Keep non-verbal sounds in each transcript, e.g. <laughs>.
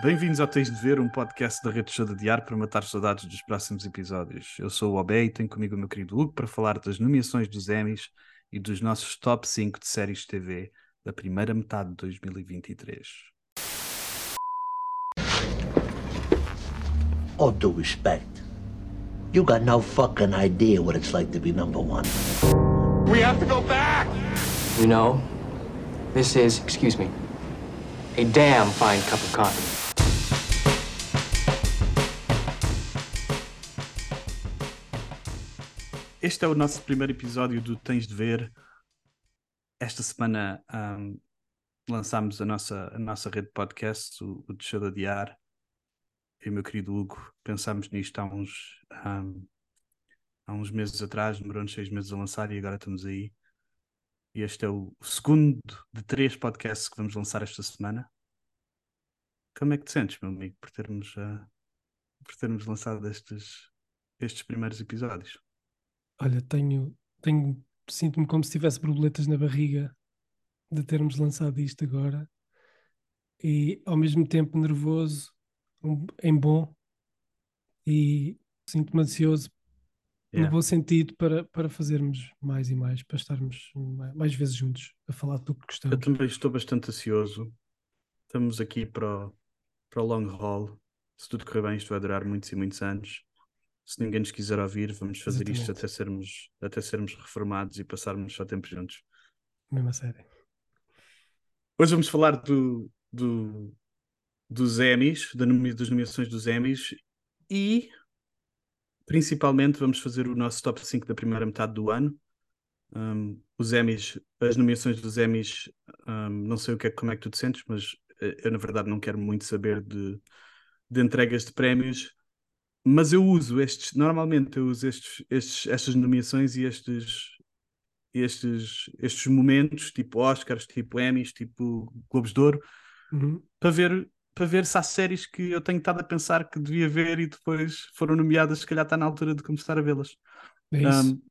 Bem-vindos ao Tens de Ver, um podcast da Rede Show de Diário para matar saudades dos próximos episódios. Eu sou o Obé e tenho comigo o meu querido Hugo para falar das nomeações dos Emmys e dos nossos top 5 de séries de TV da primeira metade de 2023. All due respect, you got no fucking idea what it's like to be number one. We have to go back! You know, this is, excuse me, a damn fine cup of coffee. Este é o nosso primeiro episódio do Tens de Ver. Esta semana um, lançámos a nossa, a nossa rede de podcast, o, o Deixa de Adiar. Eu e o meu querido Hugo pensámos nisto há uns, um, há uns meses atrás, demorou-nos seis meses a lançar e agora estamos aí. E este é o segundo de três podcasts que vamos lançar esta semana. Como é que te sentes, meu amigo, por termos, uh, por termos lançado estes, estes primeiros episódios? Olha, tenho, tenho, sinto-me como se tivesse borboletas na barriga de termos lançado isto agora e ao mesmo tempo nervoso em bom e sinto-me ansioso Yeah. no bom sentido para, para fazermos mais e mais, para estarmos mais, vezes juntos a falar do que Eu gostamos. também estou bastante ansioso. Estamos aqui para o, para o long haul. Se tudo correr bem, isto vai durar muitos e muitos anos. Se ninguém nos quiser ouvir, vamos fazer isto Exatamente. até sermos, até sermos reformados e passarmos só tempo juntos. Mesmo a sério. Hoje vamos falar do, do, dos Emmys, das nomeações dos Emmys e principalmente vamos fazer o nosso top 5 da primeira metade do ano. Um, os Emmys, as nomeações dos Emmys, um, não sei o que é, como é que tu te sentes, mas eh, eu na verdade não quero muito saber de, de entregas de prémios, mas eu uso estes, normalmente eu uso estes, estes, estas nomeações e estes, estes, estes momentos, tipo Oscars, tipo Emmys, tipo Globos de Ouro, Uhum. para ver, para ver se há séries que eu tenho estado a pensar que devia ver e depois foram nomeadas, se calhar está na altura de começar a vê-las. É. Um,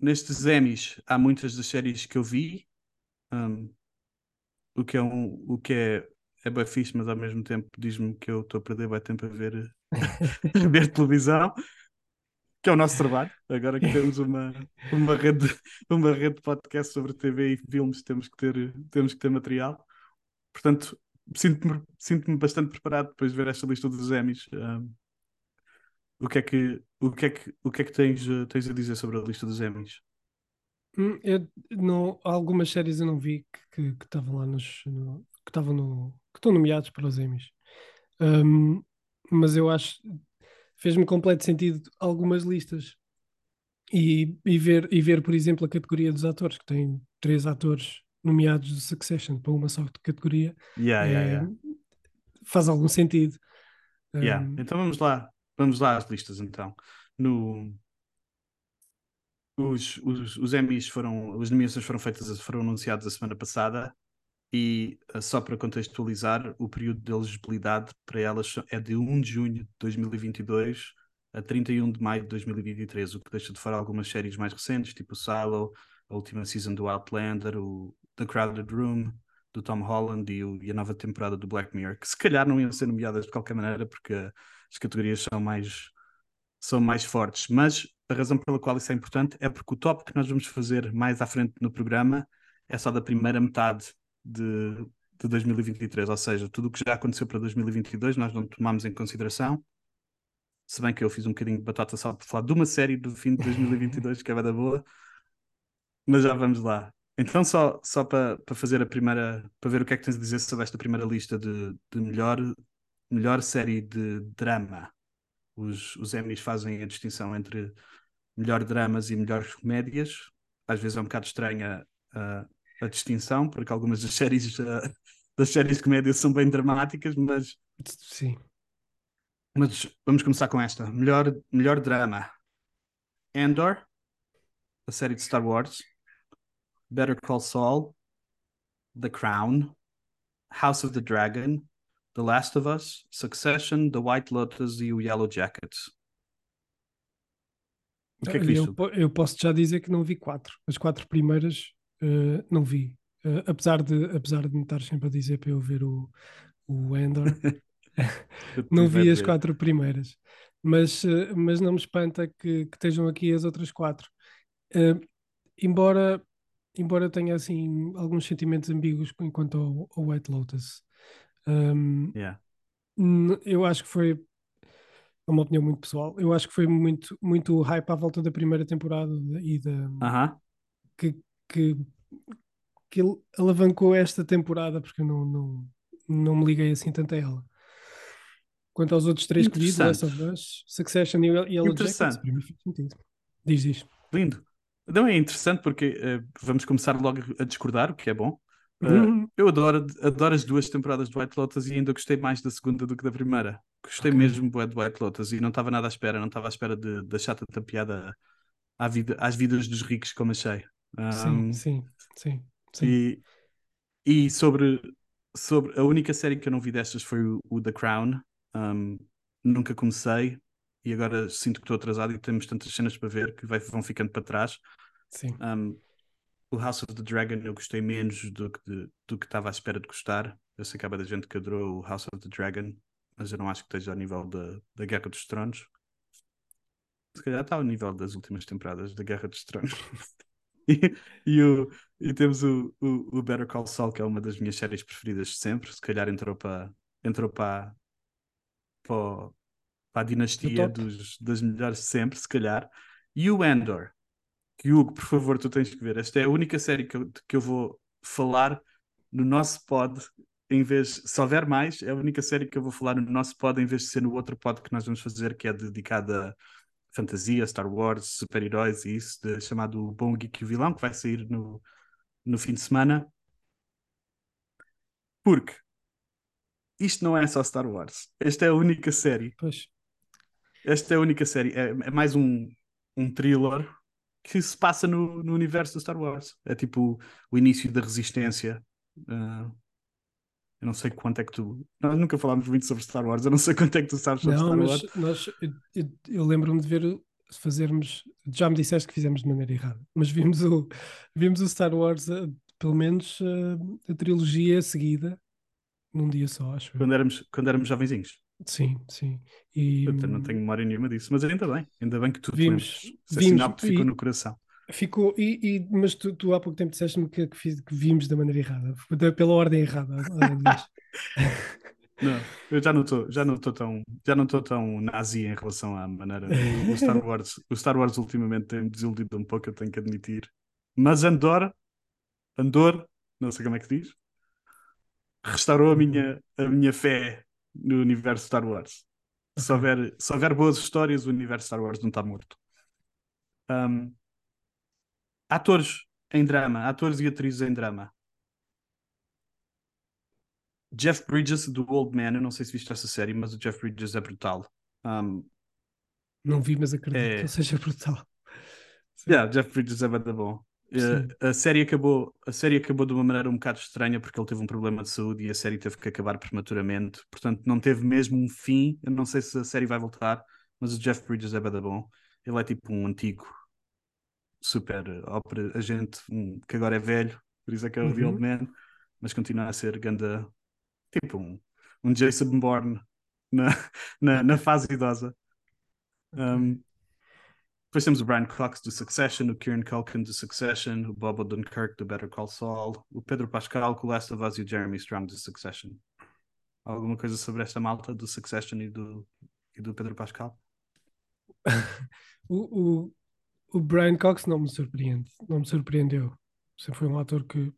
nestes Emmys há muitas das séries que eu vi, um, o que é um, o que é, é bem fixe, mas ao mesmo tempo diz-me que eu estou a perder bem tempo a ver, <laughs> ver televisão, que é o nosso trabalho. Agora que temos uma, uma, rede, uma rede de podcast sobre TV e filmes, temos que ter, temos que ter material. Portanto, sinto-me sinto-me bastante preparado depois de ver esta lista dos Emmys. Um, o que é que, o que, é que, o que, é que tens, eh, tens a dizer sobre a lista dos Emmys? Hum, Eu não, algumas séries eu não vi que estavam lá nos no- que estavam no que estão nomeados para os Emmys. Hum, mas eu acho fez-me completo sentido algumas listas e, e ver e ver por exemplo a categoria dos atores que tem três atores nomeados de Succession para uma só categoria Yeah, yeah, é, yeah. faz algum sentido. Yeah. Hum, Então vamos lá, vamos lá às listas então. No, os, os, os Emmys foram, as nomeações foram feitas, foram anunciadas a semana passada e eh, só para contextualizar, o período de elegibilidade para elas é de 1 de junho de 2022 a 31 de maio de 2023, o que deixa de fora algumas séries mais recentes, tipo Silo, a última season do Outlander, o The Crowded Room, do Tom Holland e, o- e a nova temporada do Black Mirror, que se calhar não iam ser nomeadas de qualquer maneira, porque as categorias são mais, são mais fortes. Mas a razão pela qual isso é importante é porque o top que nós vamos fazer mais à frente no programa é só da primeira metade de, de 2023, ou seja, tudo o que já aconteceu para 2022 nós não tomamos em consideração. Se bem que eu fiz um bocadinho de batata só por falar de uma série do fim de 2022 que é da boa, mas já vamos lá. Então, só, só para para fazer a primeira, para ver o que é que tens a dizer sobre esta primeira lista de, de melhor, melhor série de drama. Os, os Emmys fazem a distinção entre melhor dramas e melhores comédias. Às vezes é um bocado estranha a, a distinção, porque algumas das séries, ah, das séries de comédia são bem dramáticas, mas, sim. mas vamos começar com esta. Melhor, melhor drama. Andor, a série de Star Wars. Better Call Saul, The Crown, House of the Dragon, The Last of Us, Succession, The White Lotus e o Yellow Jackets. O que é que eu, eu posso já dizer que não vi quatro. As quatro primeiras eh, não vi. Eh, apesar, de, apesar de me estar sempre a dizer para eu ver o, o Endor, <laughs> <laughs> Não vi as quatro primeiras, mas, eh, mas não me espanta que, que estejam aqui as outras quatro. Embora, embora tenha assim alguns sentimentos ambíguos enquanto ao, ao White Lotus. Um, Yeah. N- Eu acho que foi é uma opinião muito pessoal. Eu acho que foi muito, muito hype à volta da primeira temporada e da, Aham. que, que, que ele alavancou esta temporada, porque eu não, não, não me liguei assim tanto a ela. Quanto aos outros três escolhidos, Last of. Us, Succession e Yellow Jackets, Interessante. para mim faz sentido. Diz, diz. Lindo. Não é interessante porque eh, vamos começar logo a discordar, o que é bom. Eh, Uhum. eu adoro, adoro as duas temporadas de White Lotus e ainda gostei mais da segunda do que da primeira. Gostei Ok. mesmo de White Lotus e não estava nada à espera, não estava à espera de, da chata da piada vida, às vidas dos ricos, como achei. Sim, Um, sim, sim, sim. E, e sobre, sobre a única série que eu não vi destas foi o, o The Crown. Um, nunca comecei e agora sinto que estou atrasado e temos tantas cenas para ver que vai- vão ficando para trás. sim. Um, o House of the Dragon eu gostei menos do que, de- do que estava à espera de gostar. Eu sei que há muita gente que adorou o House of the Dragon, mas eu não acho que esteja ao nível da, da Guerra dos Tronos. Se calhar está ao nível das últimas temporadas da Guerra dos Tronos. <laughs> e, <laughs> e, o, e temos o, o, o Better Call Saul, que é uma das minhas séries preferidas de sempre. Se calhar entrou para entrou para, para, o- para a dinastia dos, das melhores de sempre, se calhar. E o Andor, que Hugo, por favor, tu tens que ver. Esta é a única série que eu, que eu vou falar no nosso pod, em vez, se houver mais, é a única série que eu vou falar no nosso pod, em vez de ser no outro pod que nós vamos fazer, que é dedicado a fantasia, Star Wars, super-heróis e isso, de- chamado Bom Geek e o Vilão, que vai sair no, no fim de semana. Porque isto não é só Star Wars. Esta é a única série Pois. esta é a única série. É, é mais um, um thriller que se passa no, no universo do Star Wars. É tipo o início da resistência. Ah, eu não sei quanto é que tu. Nós nunca falámos muito sobre Star Wars. Eu não sei quanto é que tu sabes sobre Não, Star Wars. nós, eu, eu- eu lembro-me de ver fazermos. Já me disseste que fizemos de maneira errada, mas vimos o, vimos o Star Wars, eh, pelo menos eh, a trilogia seguida, num dia só, acho. Quando éramos, quando éramos jovenzinhos. Sim, sim. E Eu não tenho memória nenhuma disso. Mas ainda bem. Ainda bem que tu te Vimos- lembres. Esse vimos sinal que ficou no coração. Ficou. E, e- mas tu, tu há pouco tempo disseste-me que, que, fiz- que vimos da maneira errada, da- pela ordem errada. <laughs> Não, eu já não estou, já não estou tão, já não estou tão nazi em relação à maneira. O, Star Wars, o Star Wars ultimamente tem-me desiludido um pouco, eu tenho que admitir. Mas Andor, Andor, não sei como é que diz, restaurou a minha, a minha fé no universo Star Wars. Se houver, se houver boas histórias, o universo Star Wars não está morto. Um, atores em drama, atores e atrizes em drama. Jeff Bridges do Old Man, eu não sei se viste essa série, mas o Jeff Bridges é brutal. Um, Não vi, mas acredito É. que ele seja brutal. Sim. yeah, Jeff Bridges é bada bom. Uh, a série acabou, a série acabou de uma maneira um bocado estranha porque ele teve um problema de saúde e a série teve que acabar prematuramente. Portanto, não teve mesmo um fim. Eu não sei se a série vai voltar, mas o Jeff Bridges é bada bom. Ele é tipo um antigo super ópera agente um, que agora é velho, por isso é que é o The Uhum. Old Man, mas continua a ser ganda, tipo um, um Jason Bourne na, <laughs> na, na fase idosa. Um, depois temos o Brian Cox do Succession, o Kieran Culkin do Succession, o Bob Odenkirk do Better Call Saul, o Pedro Pascal com o Last of Us e o Jeremy Strong do Succession. Alguma coisa sobre esta malta do Succession e do, e do Pedro Pascal? <laughs> O, o, o Brian Cox não me surpreende, não me surpreendeu. Sempre foi um ator que,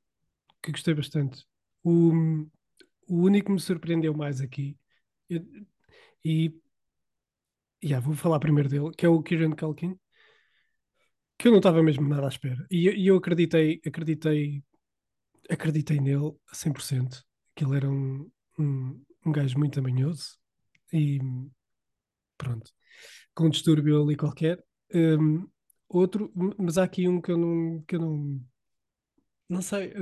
que gostei bastante. O, o único que me surpreendeu mais aqui, eu- e yeah, vou falar primeiro dele, que é o Kieran Culkin, que eu não estava mesmo nada à espera. E, e eu acreditei, acreditei, acreditei nele a 100%, que ele era um, um, um gajo muito amanhoso e pronto, com um distúrbio ali qualquer. Um, outro, mas há aqui um que eu não, que eu não, não sei,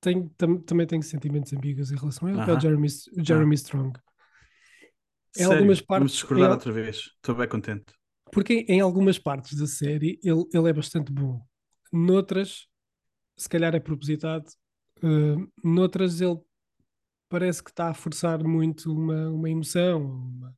tenho, tam- também tenho sentimentos ambíguos em relação a ele, que é o Aham. Jeremy, o Jeremy Strong. Em Sério? algumas Vamos partes- discordar em- outra vez. Estou bem contente. Porque em, algumas partes da série ele, ele é bastante bom. Noutras, se calhar é propositado. Uh, noutras ele parece que está a forçar muito uma, uma emoção. uma-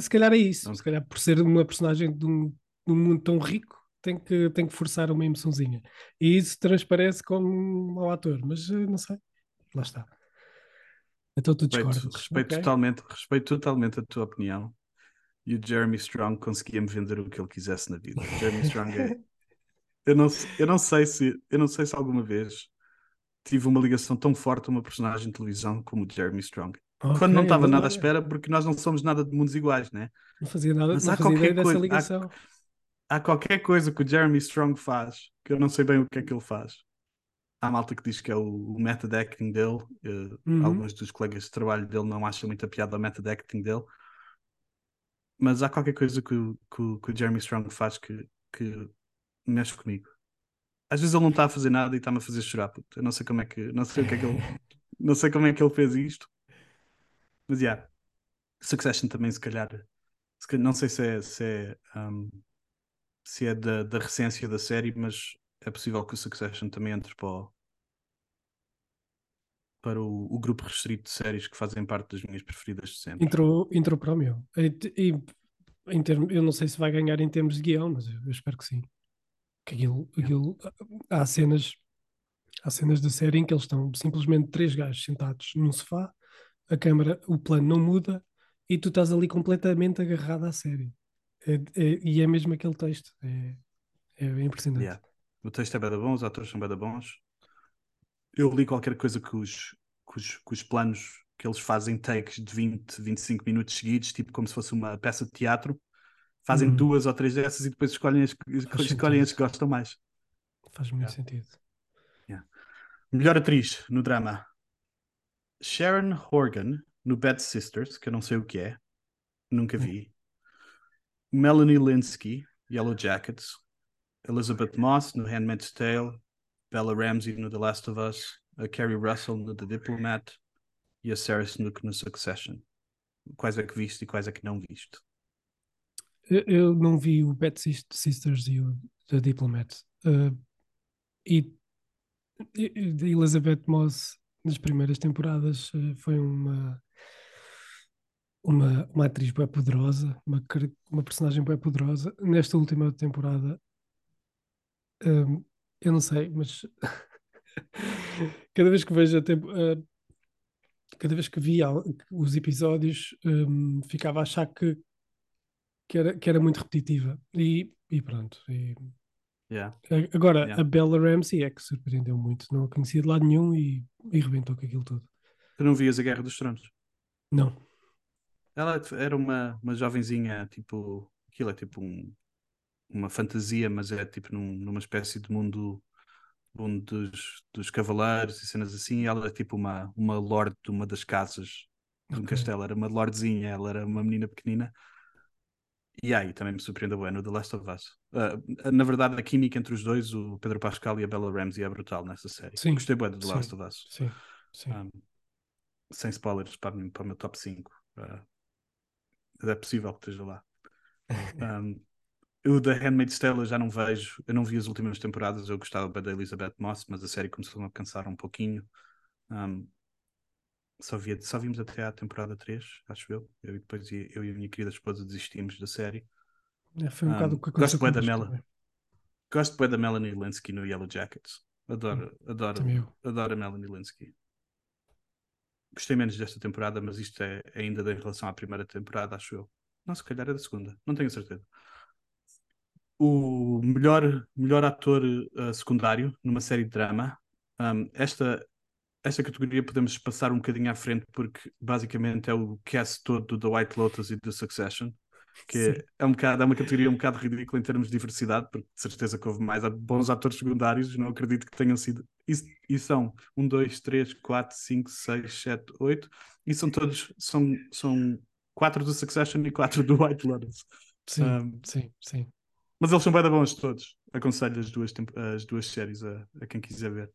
Se calhar é isso. Não. Se calhar por ser uma personagem de um, de um mundo tão rico, tem que, tem que forçar uma emoçãozinha. E isso transparece como mau ator, mas eh, não sei. Lá está. Então tu Respeito, discordas. respeito, Ok. totalmente, respeito totalmente a tua opinião. E o Jeremy Strong conseguia-me vender o que ele quisesse na vida. O Jeremy Strong é. <laughs> Eu não, eu não sei se eu não sei se alguma vez tive uma ligação tão forte a uma personagem de televisão como o Jeremy Strong. Ok, Quando não estava nada à espera, porque nós não somos nada de mundos iguais, né? Não fazia nada, Mas não há fazia qualquer ideia dessa coisa- há- ligação. Há qualquer coisa que o Jeremy Strong faz que eu não sei bem o que é que ele faz. Há malta que diz que é o, o method acting dele. eh, Uhum. Alguns dos colegas de trabalho dele não acham muita piada ao method acting dele. Mas há qualquer coisa que, o- que, o- que o Jeremy Strong faz que, que mexe comigo. Às vezes ele não está a fazer nada e está-me a fazer chorar. puto. Eu não sei como é que, não sei o que é que ele, <laughs> não sei como é que ele fez isto. Mas yeah, Succession também se calhar, se calhar- não sei se é, se é, um, se é da, da recência da série, mas é possível que o Succession também entre para o, para o, o grupo restrito de séries que fazem parte das minhas preferidas de sempre. Entrou, entrou para o meu. E, e em termos, eu não sei se vai ganhar em termos de guião, mas eu, eu espero que sim. Que aquilo, aquilo, há cenas, há cenas da série em que eles estão simplesmente três gajos sentados num sofá, a câmara, o plano não muda e tu estás ali completamente agarrado à série. É- é- e é mesmo aquele texto. É, é impressionante. Yeah. O texto é bada bom, os atores são bada bons. Eu li qualquer coisa que os, que os, que os planos que eles fazem takes de 20, 25 minutos seguidos, tipo como se fosse uma peça de teatro, fazem Uhum. duas ou três dessas e depois escolhem as, que- escolhem as que gostam mais. Faz muito Yeah. sentido. Melhor atriz no drama: Sharon Horgan, no Bad Sisters, que eu não sei o que é, nunca vi. Melanie Linsky, Yellow Jackets. Elizabeth Moss, no Handmaid's Tale. Bella Ramsey, no The Last of Us. A Carrie Russell, no The Diplomat. E a Sarah Snook, no Succession. Quais é que viste e quais é que não viste? Eu, eu não vi o Bad Sis- Sisters e o The Diplomat. Uh, e, e- Elizabeth Moss, nas primeiras temporadas, uh, foi uma, uma, uma atriz bem poderosa, uma, uma personagem bem poderosa. Nesta última temporada, um, eu não sei, mas <laughs> cada vez que vejo a tempo, uh, cada vez que via os episódios, um, ficava a achar que que era, que era muito repetitiva. E, e pronto. E, Yeah. agora, Yeah. a Bella Ramsey é que surpreendeu muito. Não a conhecia de lado nenhum e, e rebentou com aquilo tudo. Tu não vias a Guerra dos Tronos? Não. Ela era uma, uma jovenzinha, tipo. Aquilo é tipo um, uma fantasia, mas é tipo num- numa espécie de mundo, mundo dos, dos cavaleiros e cenas assim. Ela é tipo uma, uma lorde de uma das casas de um Ok. castelo. Era uma lordezinha, ela era uma menina pequenina. E aí também me surpreendeu bem no The Last of Us. Ah, na verdade, a química entre os dois, o Pedro Pascal e a Bella Ramsey, é brutal nessa série. Sim, Gostei bem do The sim. Last of Us. Sim. Sim. Um, sem spoilers para, mim- para o meu top 5. Uh, mas é possível que esteja lá. Um, o The Handmaid's Tale eu já não vejo. Eu não vi as últimas temporadas. Eu gostava da Elizabeth Moss, mas a série começou a cansar um pouquinho. Um, só, via, só vimos até à temporada 3, acho eu. Eu e depois eu e a minha querida esposa desistimos da série. É, foi um Um, bocado o que gosto aconteceu bué da Mela. Gosto bem da Melanie Linsky no Yellow Jackets. Adoro, adoro, Também eu. adoro a Melanie Linsky. Gostei menos desta temporada, mas isto é ainda em relação à primeira temporada, acho eu. Não, se calhar é da segunda, não tenho certeza. O melhor, melhor ator uh, secundário numa série de drama. Um, esta, esta categoria podemos passar um bocadinho à frente, porque basicamente é o cast todo do The White Lotus e do Succession que Sim. é, um bocado, é uma categoria um bocado ridícula em termos de diversidade, porque de certeza que houve mais bons atores secundários, não acredito que tenham sido. E, e são 1, 2, 3, 4, 5, 6, 7, 8, e são todos, são, são 4 do Succession e 4 do White Lotus. Sim, Um, sim, sim. Mas eles são bem bons todos. Aconselho as duas, as duas séries a, a quem quiser ver.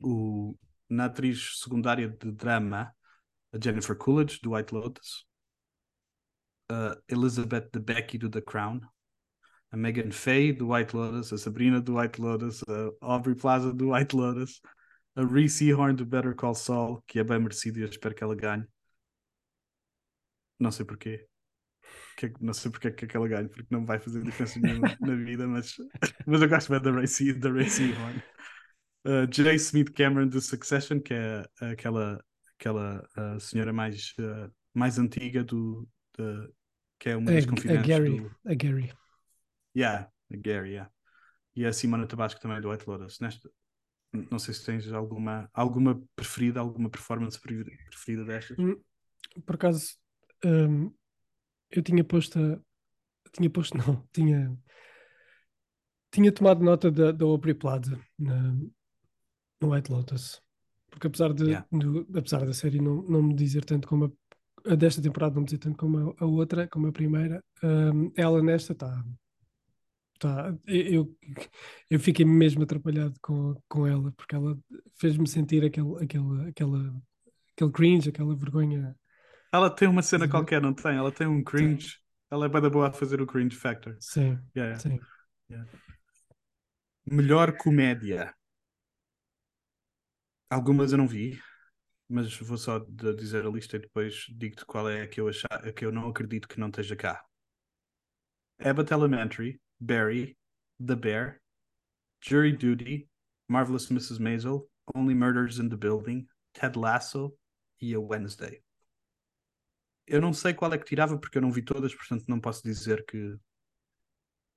O, na atriz secundária de drama, a Jennifer Coolidge, do White Lotus. A Elizabeth Debicki, do The Crown. A Megan Faye, do White Lotus. A Sabrina, do White Lotus. A Aubrey Plaza, do White Lotus. A Reese Horn do Better Call Saul, que é bem merecido e eu espero que ela ganhe. Não sei porquê. Que- não sei porque é que ela ganhe, porque não vai fazer diferença nenhuma <laughs> na vida, mas, mas eu gosto bem da Racy, da Racy Horn. Uh, J. Smith Cameron do Succession, que é aquela, aquela uh, senhora mais, uh, mais antiga do, da- que é uma A, das a confidentes Gary. do, A Gary. Yeah, a Gary, yeah. E a Simona Tabasco também do White Lotus. Nesta, não sei se tens alguma, alguma preferida, alguma performance preferida, destas. Hum, Por acaso, hum, eu tinha posto. a- Tinha posto, <laughs> não. Tinha. Tinha tomado nota da, da Aubrey Plaza no White Lotus. Porque apesar, de, Yeah. do- apesar da série não, não me dizer tanto como a, a desta temporada, não me dizer tanto como a, a outra, como a primeira, hum, ela nesta está. Tá, eu, eu fiquei mesmo atrapalhado com, com ela, porque ela fez-me sentir aquele, aquele, aquela, aquele cringe, aquela vergonha. Ela tem uma cena qualquer, não tem? Ela tem um cringe. Ela é bem da boa a fazer o cringe factor. Sim, Yeah, yeah. sim. Melhor comédia. Algumas eu não vi, mas vou só dizer a lista e depois digo-te qual é a que eu, achar, a que eu não acredito que não esteja cá. Abbott Elementary, Barry, The Bear, Jury Duty, Marvelous Mrs. Maisel, Only Murders in the Building, Ted Lasso e a Wednesday. Eu não sei qual é que tirava porque eu não vi todas, portanto não posso dizer que.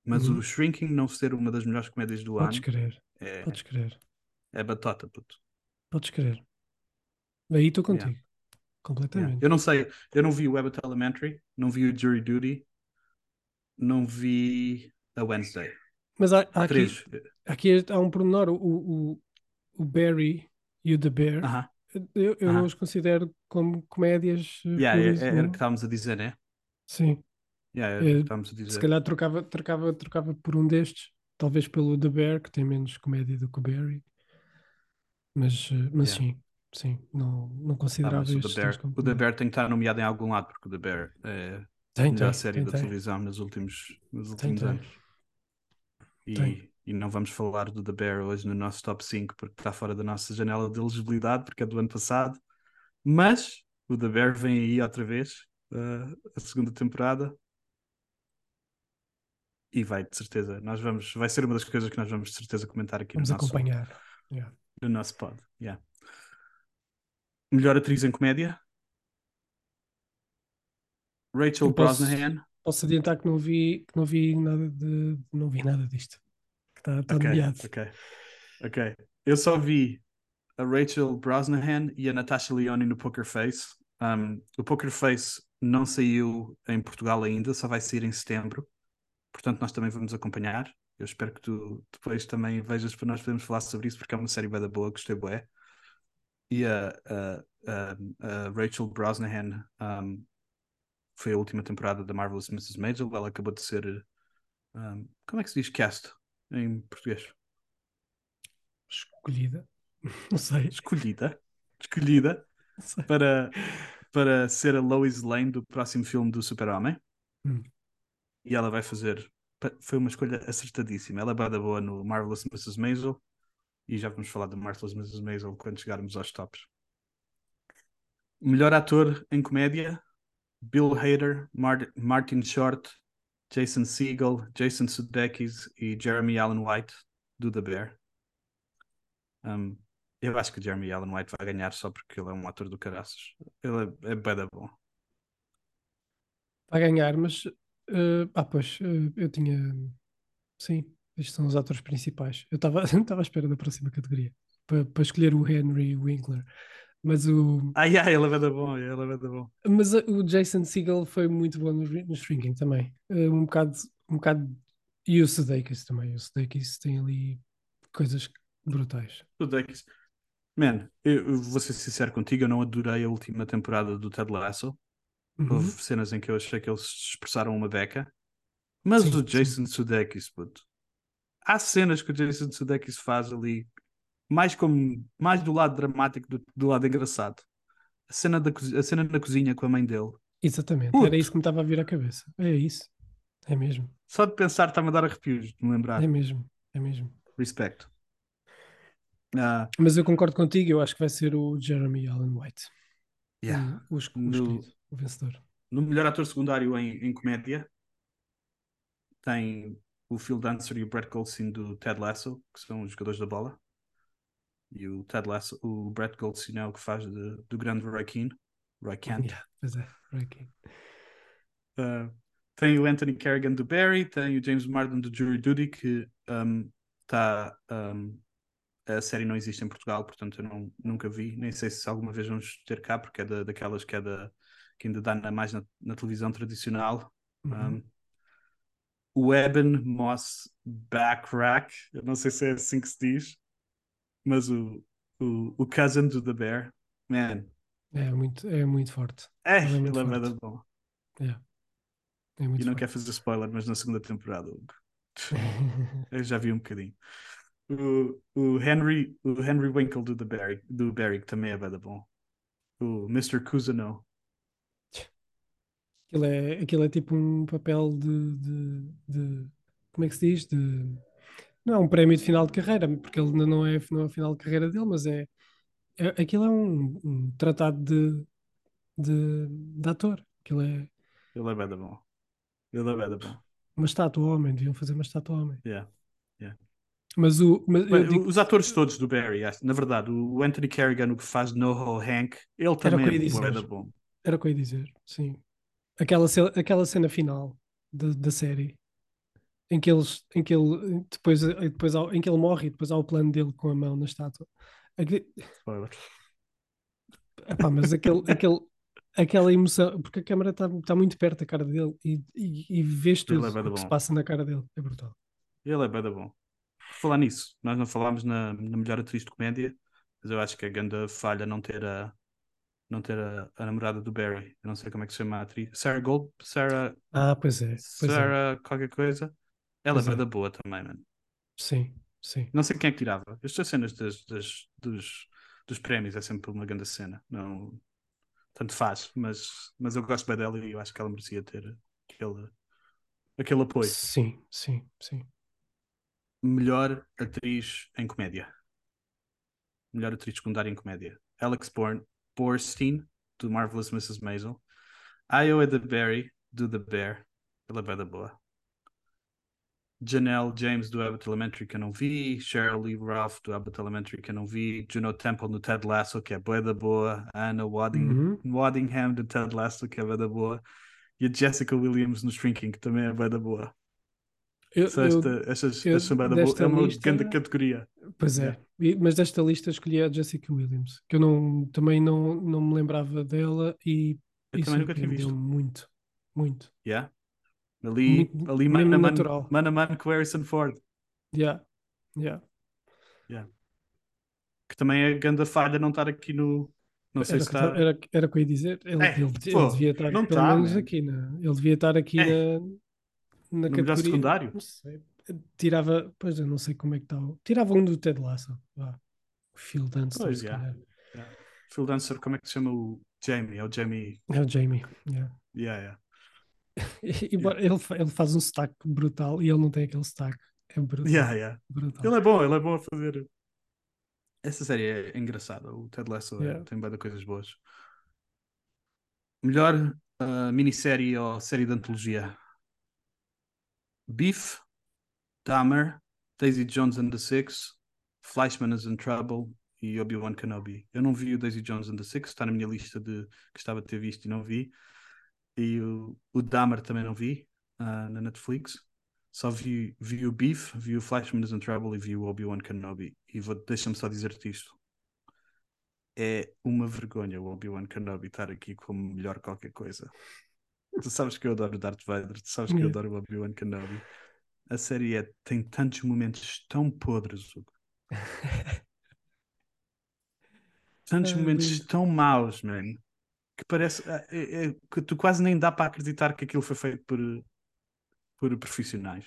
Mas Uhum. o Shrinking não ser uma das melhores comédias do Podes ano querer, é, podes querer, é batota, puto. podes querer. Aí estou Yeah. contigo, Yeah. completamente. Eu não sei, eu não vi o Abbott Elementary, não vi o Jury Duty, não vi a Wednesday. Mas há, há aqui, aqui há um pormenor, o, o, o Barry e o The Bear, Aham. eu, eu Aham. não os considero como comédias. eh, Yeah, é- é- era o que estávamos a dizer, né? Sim, Yeah, Eh, estávamos a dizer. se calhar trocava, trocava, trocava por um destes, talvez pelo The Bear, que tem menos comédia do que o Barry. Mas, eh, mas Yeah. sim, sim, não, não Ah, considerava mas o The Bear, como o The. Bear tem que estar nomeado em algum lado, porque o The Bear é Tem, a melhor série tem, da tem. televisão nos últimos, nos últimos tem. anos. E, e não vamos falar do The Bear hoje no nosso top 5, porque está fora da nossa janela de elegibilidade, porque é do ano passado. Mas o The Bear vem aí outra vez, uh, a segunda temporada. E vai, de certeza. Nós vamos, vai ser uma das coisas que nós vamos de certeza comentar aqui Vamos no nosso, acompanhar. Yeah. no nosso pod. Yeah. Melhor atriz em comédia? Rachel Brosnahan. Posso adiantar que não vi, que não vi nada de, não vi nada disto. Que está tá Ok, nomeado. ok, ok. Eu só vi a Rachel Brosnahan e a Natasha Leone no Poker Face. Um, o Poker Face não saiu em Portugal ainda, só vai sair em setembro. Portanto, nós também vamos acompanhar. Eu espero que tu depois também vejas para nós podermos falar sobre isso, porque é uma série bem da boa, gostei bué. E a, a, a, a Rachel Brosnahan um, foi a última temporada da Marvelous Mrs. Maisel. Ela acabou de ser. um, como é que se diz cast em português? Escolhida. <laughs> Não sei. escolhida, escolhida sei. para, para ser a Lois Lane do próximo filme do Super-Homem. Hum. E ela vai fazer. Foi uma escolha acertadíssima. Ela é bada boa no Marvelous Mrs. Maisel. E já vamos falar do Marvelous Mrs. Maisel quando chegarmos aos tops. Melhor ator em comédia: Bill Hader, Mar- Martin Short, Jason Segel, Jason Sudeikis e Jeremy Allen White do The Bear. Um, eu acho que Jeremy Allen White vai ganhar só porque ele é um ator do caraças. Ele é, é bem da bom. Vai ganhar, mas eh, ah, pois eh, eu tinha sim, estes são os atores principais. Eu estava estava <laughs> à espera da próxima categoria para para escolher o Henry Winkler, mas o Ai, ai, ele é bem bom, ele é bem bom. mas o Jason Segel foi muito bom no, no Shrinking também. Eh, um bocado um bocado e o Sudeikis também. O Sudeikis tem ali coisas brutais. Isso- Man, eu, vou ser sincero contigo, eu não adorei a última temporada do Ted Lasso. Uhum. Houve cenas em que eu achei que eles expressaram uma beca. Mas Sim, o Jason Sudeikis, puto. Há cenas que o Jason Sudeikis faz ali, mais como mais do lado dramático do, do lado engraçado. A cena, da, a cena na cozinha com a mãe dele. Exatamente, Puto. era isso que me estava a vir à cabeça. É isso. É mesmo. Só de pensar está-me a dar arrepios, de me lembrar. É mesmo. É mesmo. Respect. Ah, Mas eu concordo contigo, eu acho que vai ser o Jeremy Allen White. yeah. O, o, escolhido, o vencedor. No melhor ator secundário em, em comédia tem o Phil Dancer e o Brett Goldstein do Ted Lasso, que são os jogadores da bola. E o Ted Lasso, o Brett Goldstein é o que faz de- do grande Roy Keane. Roy Kent. Yeah, pois é. Uh, tem o Anthony Kerrigan do Barry, tem o James Marden do Jury Duty, que um, tá, um, a série não existe em Portugal, portanto eu não, nunca vi, nem sei se alguma vez vamos ter cá, porque é da, daquelas que, é da, que ainda dá na- mais na, na televisão tradicional. Uhum. Um, o Eben Moss Backrack, eu não sei se é assim que se diz, mas o, o, o cousin do The Bear, man, É muito, é muito forte. é, Ele é ele muito é forte. bem bom. É muito E não forte. quer fazer spoiler, mas na segunda temporada. <laughs> Eu já vi um bocadinho. O, o Henry, o Henry Winkle do, The Barry, do Barry, que também é bem bom. O Mr. Cousineau. Aquilo é, aquilo é tipo um papel de, de, de- Como é que se diz? De, não é um prémio de final de carreira, porque ele ainda não é, não é a final de carreira dele, mas é. é aquilo é um, um tratado de, de, de ator. Aquilo é Ele é bem bom. Ele é bem bom. uma estátua homem, deviam fazer uma estátua homem. Yeah. Mas o. Mas Bem, digo- Os atores todos do Barry, na verdade, o Anthony Kerrigan, o que faz NoHo Hank, ele também ia é dizer. bom. Era o que eu ia dizer, sim. Aquela, aquela cena final da, da série em que eles em que ele depois, depois há- em que ele morre e depois há o plano dele com a mão na estátua. Epá, mas aquele, aquele, aquela emoção, porque a câmera está tá muito perto da cara dele e, e, e vês tudo é bué da o que se passa na cara dele. É brutal. Ele é bem da bom. Falar nisso, nós não falámos na, na melhor atriz de comédia, mas eu acho que é grande falha não ter a não ter a, a namorada do Barry. Eu não sei como é que se chama a atriz. Sarah Gold, Sarah, Ah, pois é, pois é. Sarah qualquer coisa. Ela é da boa também, mano. Sim, sim. Não sei quem é que tirava. Estas cenas das, das- dos, dos prémios é sempre uma grande cena. Não, tanto faz, mas, mas eu gosto bem dela e eu acho que ela merecia ter aquele, aquele apoio. Sim, sim, sim. Melhor atriz em comédia. Melhor atriz secundária em comédia. Alex Born, Borstein, do Marvelous Mrs. Maisel. Iowa the Berry, do The Bear. Ela é bem da boa. Janelle James, do Abbott Elementary, que eu não vi. Cheryl Lee Ralph, do Abbott Elementary, que eu não vi. Juno Temple, do Ted Lasso, que é bué da boa. Anna Wadding, Uhum. Waddingham, do Ted Lasso, que é bué da boa. E a Jessica Williams, no Shrinking, que também é bué da boa. Eu, eu- esta, estas, eu estas boa. desta É uma lista- grande categoria. Pois é. E- mas desta lista escolhi a Jessica Williams, que eu não, também não, não me lembrava dela e, Eu e também nunca tinha visto. muito, muito. Yeah. Ali, ali mano, a mano, mano a mano com Harrison Ford, Yeah, yeah. que também é grande falha não estar aqui no. Não sei Era, se está. era, era o que eu ia dizer. Ele, É, ele, ele pô, devia estar não pelo tá, menos aqui, na, ele devia estar aqui É. na, na No categoria. secundário? Não sei. Tirava, pois eu não sei como é que está. Tirava um do Ted Lasso. Vá. O Phil Dunster, Pois, se yeah. calhar. Phil Dancer, como é que se chama o Jamie? É o Jamie. É o Jamie. yeah. Yeah, yeah. <laughs> Embora ele, fa- ele faz um sotaque brutal e ele não tem aquele sotaque. É brutal. Yeah, yeah. brutal. Ele é bom, ele é bom a fazer. Essa série é engraçada. O Ted Lasso é- Yeah. tem de coisas boas. Melhor ah, minissérie ou série de antologia: Beef, Dahmer, Daisy Jones and the Six, Fleischman is in Trouble e Obi-Wan Kenobi. Eu não vi o Daisy Jones and the Six, está na minha lista de que gostava de ter visto e não vi. E o, o Dahmer também não vi ah, na Netflix. Só vi, vi o Beef, vi o Flashman is in Trouble e vi o Obi-Wan Kenobi. E deixa-me só dizer-te isto. É uma vergonha o Obi-Wan Kenobi estar aqui como melhor qualquer coisa. Tu sabes que eu adoro Darth Vader, tu sabes que eu adoro o Obi-Wan Kenobi. A série é, tem tantos momentos tão podres, Hugo. <laughs> tantos Ah, momentos tão maus, man, que parece é- é- é que tu quase nem dá para acreditar que aquilo foi feito por, por profissionais.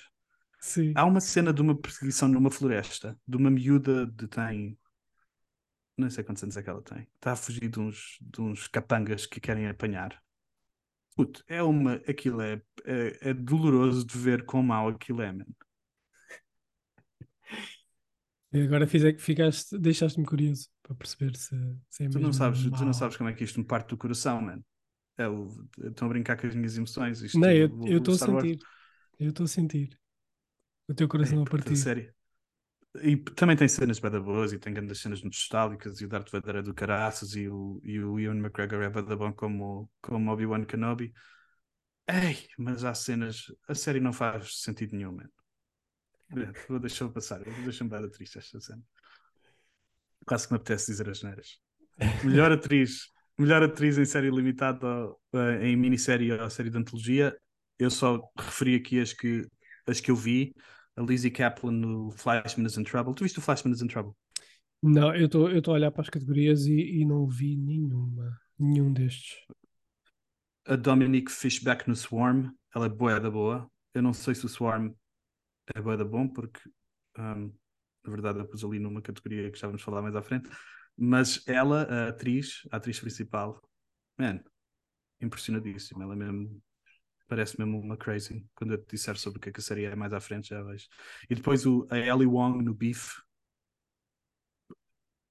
Sim. Há uma cena de uma perseguição numa floresta, de uma miúda de tem. Não sei quantos anos é que ela tem. Está a fugir de uns, de uns capangas que querem apanhar. Puto, é uma. Aquilo é, é, é doloroso de ver quão mau aquilo é, man. E agora ficaste, deixaste-me curioso para perceber se, se é Tu não sabes, tu mau. não sabes como é que isto me parte do coração, mano. É o, estão a brincar com as minhas emoções. Isto, Não, eu estou a sentir. Eu estou a sentir. O teu coração a Ei, puta, partir. sério. E também tem cenas bada boas e tem grandes cenas nostálgicas e o Darth Vader é do caraças e o, e o Ian McGregor é bada bom como, como Obi-Wan Kenobi. Ei, mas há cenas... A série não faz sentido nenhum, mano. <laughs> Vou deixar passar. Deixa-me dar triste esta cena. Quase que me apetece dizer as neiras. Melhor atriz, melhor atriz em série limitada, eh, em minissérie ou série de antologia. Eu só referi aqui as que, as que eu vi. A Lizzie Kaplan no Flashman is in Trouble. Tu viste o Flashman is in Trouble? Não, eu estou eu estou a olhar para as categorias e, e não vi nenhuma. Nenhum destes. A Dominique Fishback no Swarm. Ela é boa da boa. Eu não sei se o Swarm é boa da bom, porque hum, na verdade eu pus ali numa categoria que já vamos falar mais à frente. Mas ela, a atriz, a atriz principal, man, impressionadíssima. Ela mesmo parece mesmo uma crazy. Quando eu te disser sobre o que é que a série é mais à frente, já vejo. E depois o, a Ellie Wong no Beef.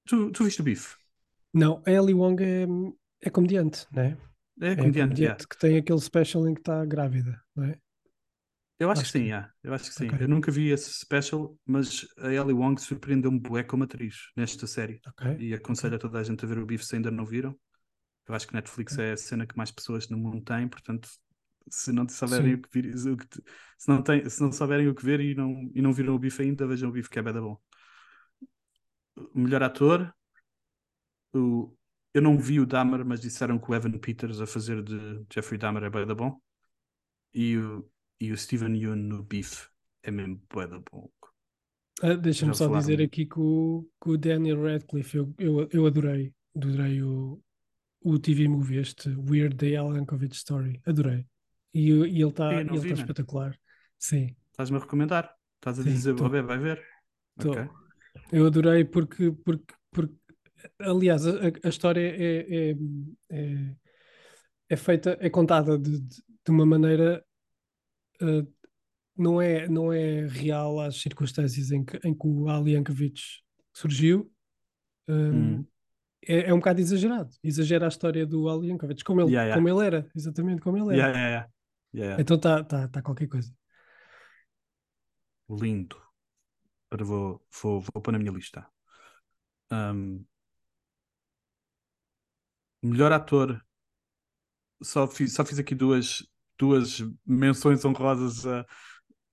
Tu, tu viste o Beef? Não, a Ellie Wong é, é comediante, não é? É É comediante, yeah. que tem aquele special em que está grávida, não é? Eu acho, Acho que sim, que- yeah. eu acho que sim. Ok. Eu nunca vi esse special, mas a Ellie Wong surpreendeu-me bué como atriz nesta série. Ok. E aconselho a toda a gente a ver o Beef se ainda não viram. Eu acho que Netflix é a cena que mais pessoas no mundo têm, portanto, se não souberem Sim. o que vir, o que se, não tem, se não souberem o que ver e não, e não viram o Beef ainda, vejam o Beef que é bem bom. Melhor ator, o, eu não vi o Dahmer, mas disseram que o Evan Peters a fazer de Jeffrey Dahmer é bem da bom. E o, e o Steven Yeun no Beef é mesmo bem da bom. Ah, Deixa-me só dizer muito. aqui que o, que o Daniel Radcliffe, eu, eu, eu adorei, adorei o, o TV movie, este Weird The Al Yankovic Story, adorei. E, e ele está tá mano. espetacular. Sim, Estás-me a recomendar? Estás a Sim, dizer, tô. oh, vai ver? Tô. Ok. eu adorei porque, porque, porque aliás, a, a história é, é, é, é feita, é contada de, de, de uma maneira ah, não é, não é real às circunstâncias em que, em que o Ali Yankovic surgiu. Um, Hum. é, é um bocado exagerado. Exagera a história do Ali Yankovic, como ele, Yeah, yeah. como ele era, exatamente como ele era. Yeah. Então está tá, tá qualquer coisa. Lindo. Agora vou, vou, vou pôr na minha lista. Ahm, melhor ator. Só fiz, só fiz aqui duas, duas menções honrosas a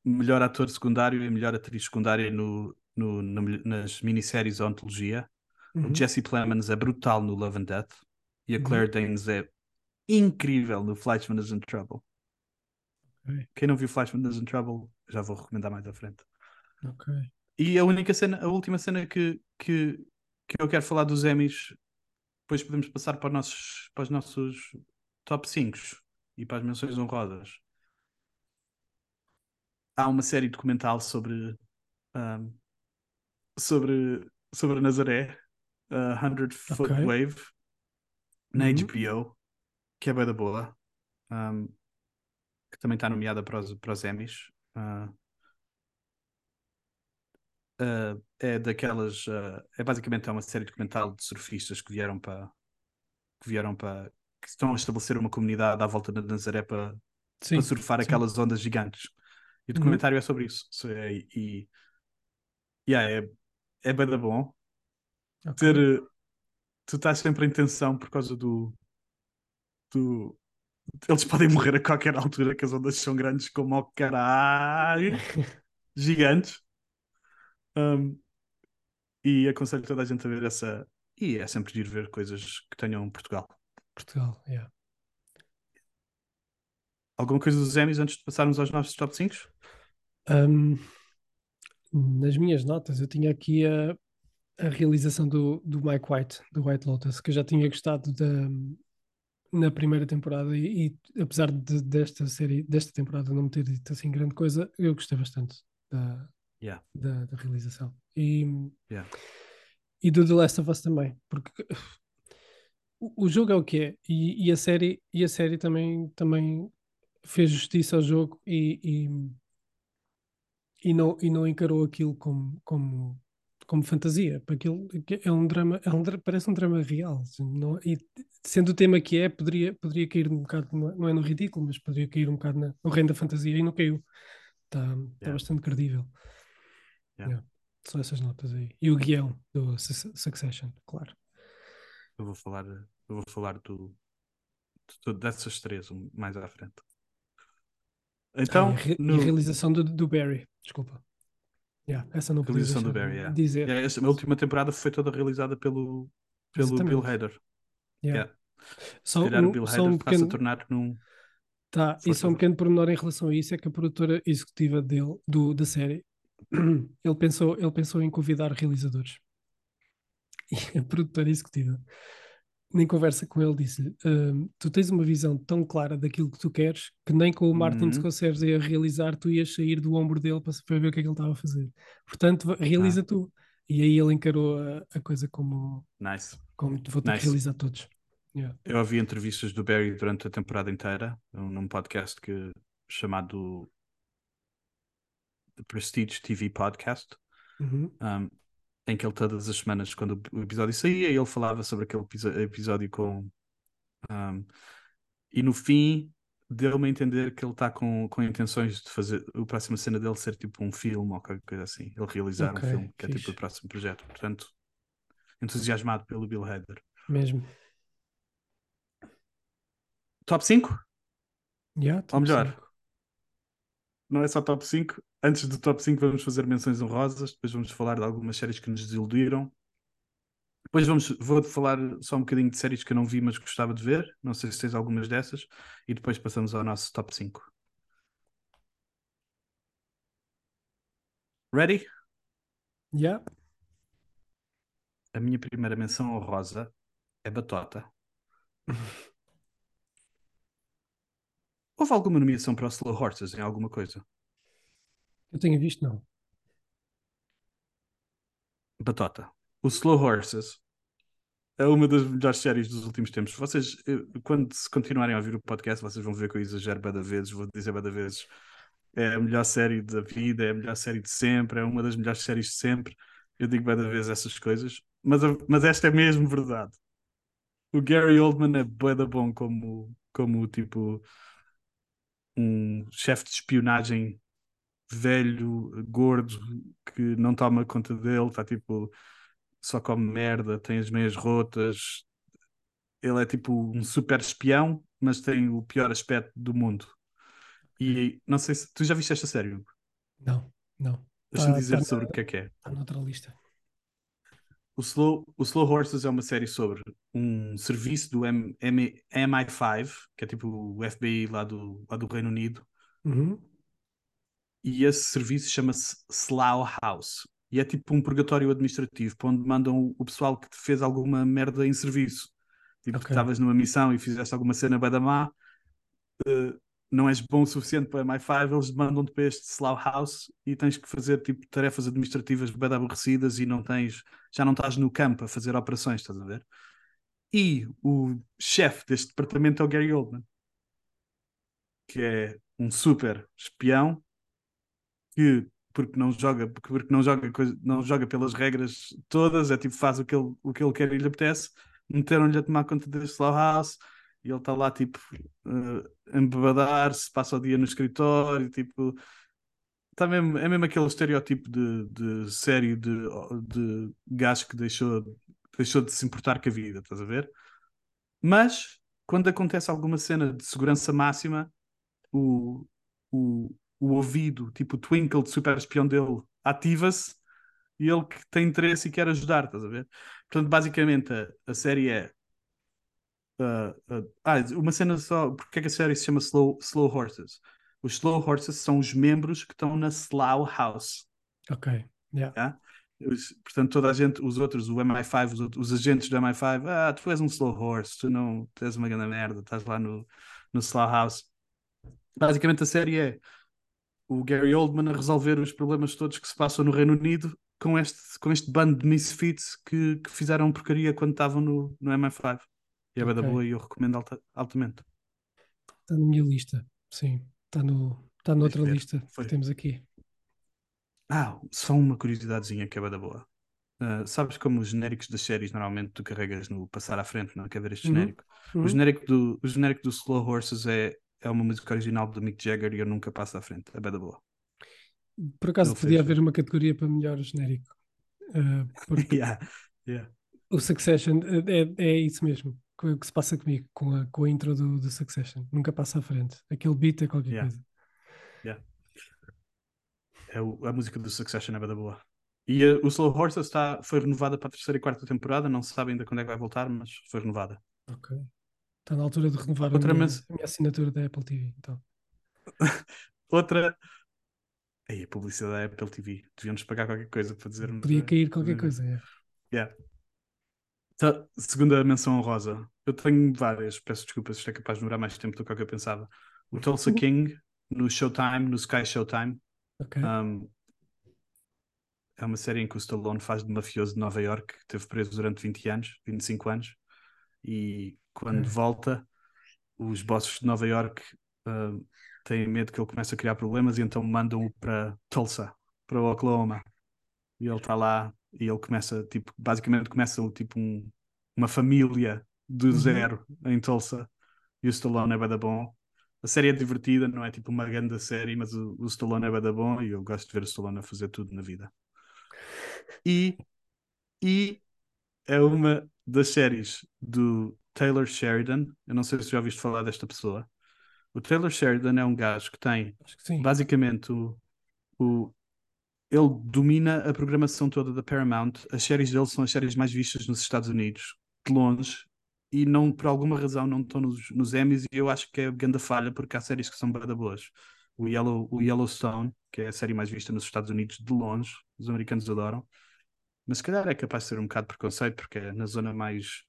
melhor ator secundário e melhor atriz secundária no, no, na- nas minisséries ou antologia. Uhum. O Jesse Plemons é brutal no Love and Death e a Uhum. Claire Danes é incrível no Fleischman is in Trouble. Ok. Quem não viu Fleischman is in Trouble, já vou recomendar mais à frente. Ok. E a única cena, a última cena que, que, que eu quero falar dos Emmys, depois podemos passar para os nossos, para os nossos top 5 e para as menções honrosas. Há uma série documental sobre ahm, sobre, sobre a Nazaré, a 100 Foot Ok. Wave, na Uhum. HBO, que é bem da boa, ahm, que também está nomeada para os, para os Emmys. Ah, ah, é daquelas. ah, é basicamente é uma série documental de surfistas que vieram para. que vieram para. Que estão a estabelecer uma comunidade à volta da Nazaré para, Sim. para surfar sim. aquelas ondas gigantes. E o Uhum. documentário é sobre isso. So, é- e. yeah, é, é bem da bom. Ok. Ter, tu estás sempre em tensão por causa do, do. Eles podem morrer a qualquer altura, que as ondas são grandes como ao caralho. <laughs> gigantes. Um, e aconselho toda a gente a ver essa. E é sempre ir ver coisas que tenham Portugal. Portugal, yeah. Alguma coisa dos Emmys antes de passarmos aos nossos top 5? Um, nas minhas notas, eu tinha aqui a, a realização do, do Mike White, do White Lotus, que eu já tinha gostado da, na primeira temporada e, e apesar de, desta série, desta temporada não me ter dito assim grande coisa, eu gostei bastante da, Yeah. da, da realização. E, Yeah. e do The Last of Us também, porque o, o jogo é o que é e, e a série, e a série também, também fez justiça ao jogo e, e, e não, e não encarou aquilo como, como, como fantasia. Para aquilo é um drama, é um, parece um drama real. Não, e sendo o tema que é, poderia, poderia cair um bocado, não é- no ridículo, mas poderia cair um bocado na- no reino da fantasia e não caiu. Está tá Yeah. bastante credível. Yeah. Yeah. Só essas notas aí. E o guião do Su- Succession, claro. Eu vou falar, eu vou falar do, de- dessas três um- mais à frente. Então, Ah, e, a re- e no- a realização do, do Barry, desculpa. Yeah, essa não realização do Barry, yeah. dizer. Yeah, esta- a última temporada foi toda realizada pelo, pelo Bill. Hader. Yeah. Yeah. Só, calhar o um, Bill só um Hader está-se pequeno, a tornar num. tá, e só um pequeno pormenor em relação a isso é que a produtora executiva dele, do, da série, <clears throat> ele pensou, ele pensou em convidar realizadores. <laughs> E a produtora executiva, nem conversa com ele, disse-lhe: "Hum, Tu tens uma visão tão clara daquilo que tu queres que nem com o Martin Uhum. Scorsese a realizar, tu ias sair do ombro dele para, ver o que é que ele estava a fazer. Portanto, va- Ah. realiza tu. E aí ele encarou a, a coisa como, Nice. como vou ter Nice. que realizar todos. Yeah. Eu ouvi entrevistas do Barry durante a temporada inteira, num num podcast que, chamado The Prestige TV Podcast, Uhum. um, em que ele todas as semanas, quando o episódio saía, ele falava sobre aquele episódio com. um, e no fim deu-me a entender que ele está com, com intenções de fazer a próxima cena dele ser tipo um filme ou qualquer coisa assim. Ele realizar Ok, um filme, que é fixe. tipo o próximo projeto. Portanto, entusiasmado pelo Bill Hader. Mesmo. Top 5? Yeah, Ou top melhor, cinco. não é só top 5. Antes do top 5 vamos fazer menções honrosas, depois vamos falar de algumas séries que nos desiludiram. Depois vamos, vou falar só um bocadinho de séries que eu não vi, mas gostava de ver. Não sei se tens algumas dessas. E depois passamos ao nosso top 5. Ready? Yeah. A minha primeira menção honrosa é Batota. <laughs> Houve alguma nomeação para o Slow Horses em alguma coisa? Eu tenho visto, não. Batota. O Slow Horses é uma das melhores séries dos últimos tempos. Vocês, eh, quando se continuarem a ouvir o podcast, vocês vão ver que eu exagero cada vezes, vou dizer cada vezes. É a melhor série da vida, é a melhor série de sempre, é uma das melhores séries de sempre. Eu digo cada vez essas coisas, mas, mas esta é mesmo verdade. O Gary Oldman é bué da bom como, como tipo um chefe de espionagem velho, gordo, que não toma conta dele, está tipo só come merda, tem as meias rotas. Ele é tipo um super espião, mas tem o pior aspecto do mundo. E não sei se tu já viste esta série, Hugo? Não, não. Deixa-me Tá- dizer tá sobre o que é que é. Está noutra lista. O Slow, o Slow Horses é uma série sobre um serviço do M, M, MI5, que é tipo o FBI lá do, lá do Reino Unido, Uhum. E esse serviço chama-se Slough House. E é tipo um purgatório administrativo, para onde mandam o pessoal que fez alguma merda em serviço. Tipo, Ok. estavas numa missão e fizeste alguma cena bué da má, eh, não és bom o suficiente para MI5, eles mandam-te para este Slough House e tens que fazer tipo tarefas administrativas de aborrecidas e não tens, já não estás no campo a fazer operações, estás a ver? E o chefe deste departamento é o Gary Oldman, que é um super espião que porque não joga, porque, porque não joga coisa, não joga pelas regras todas, é tipo faz o que ele, o que ele quer e lhe apetece, meteram-lhe a tomar conta deste Slow House e ele está lá tipo uh, a embebedar-se, passa o dia no escritório, tipo tá mesmo, é mesmo aquele estereótipo de, de série de, de gajo que deixou, deixou de se importar com a vida, estás a ver? Mas quando acontece alguma cena de segurança máxima, o, o, o ouvido, tipo o twinkle de super espião dele, ativa-se e ele que tem interesse e quer ajudar, estás a ver? Portanto, basicamente a, a série é. uh, uh, ah, uma cena só. Porque é que a série se chama Slow, Slow Horses? Os Slow Horses são os membros que estão na Slough House. Ok. Yeah. tá? Os- portanto, toda a gente, os outros, o MI5, os, outros- os agentes do MI5, ah, tu és um slow horse, tu não, tu és uma grande merda, estás lá no, no Slough House. Basicamente, a série é o Gary Oldman a resolver os problemas todos que se passam no Reino Unido com este, com este bando de misfits que, que fizeram porcaria quando estavam no, no MI5. E é bué da boa e eu recomendo alta- altamente. Está na minha lista. Sim. Está no, está noutra lista Foi. que temos aqui. Ah, só uma curiosidadezinha que é da boa. Uh, sabes como os genéricos das séries normalmente tu carregas no passar à frente, não quer ver este Uhum, genérico? uhum. O, genérico do, o genérico do Slow Horses é, é uma música original do Mick Jagger e eu nunca passo à frente. É bem da boa. Por acaso podia haver uma categoria para melhor genérico. Uh, porque <laughs> yeah, yeah. o Succession uh, é, é isso mesmo que, que se passa comigo com a, com a intro do, do Succession. Nunca passa à frente. Aquele beat é qualquer Yeah. coisa. É o- a música do Succession é bem da boa. E uh, o Slow Horses está, foi renovada para a terceira e quarta temporada. Não se sabe ainda quando é que vai voltar, mas foi renovada. Ok. Está na altura de renovar a Outra minha, mens- a minha assinatura da Apple TV. Então. <laughs> Outra. Aí, a publicidade da Apple TV. Deviam-nos pagar qualquer coisa para dizer. Podia cair qualquer coisa. é. Yeah. Tá, segunda menção honrosa. Eu tenho várias, peço desculpas, isto é capaz de demorar mais tempo do que que eu pensava. O Tulsa King, no Showtime, no Sky Showtime. Ok. Um, é uma série em que o Stallone faz de mafioso de Nova York, que esteve preso durante 20 anos, 25 anos, e quando Ok. volta, os bosses de Nova York um, têm medo que ele comece a criar problemas e então mandam-o para Tulsa, para Oklahoma. E ele está lá e ele começa, tipo, basicamente começa tipo um- uma família do Uhum. zero em Tulsa. E o Stallone é bada bom. A série é divertida, não é tipo uma grande série, mas o, o Stallone é bada bom e eu gosto de ver o Stallone a fazer tudo na vida. E, e é uma das séries do Taylor Sheridan. Eu não sei se já ouviste falar desta pessoa. O Taylor Sheridan é um gajo que tem que basicamente o, o- ele domina a programação toda da Paramount. As séries dele são as séries mais vistas nos Estados Unidos, de longe, e não por alguma razão não estão nos, nos Emmys, e eu acho que é grande falha porque há séries que são bada boas. O, Yellow, o Yellowstone, que é a série mais vista nos Estados Unidos, de longe, os americanos adoram, mas se calhar é capaz de ser um bocado preconceito porque é na zona mais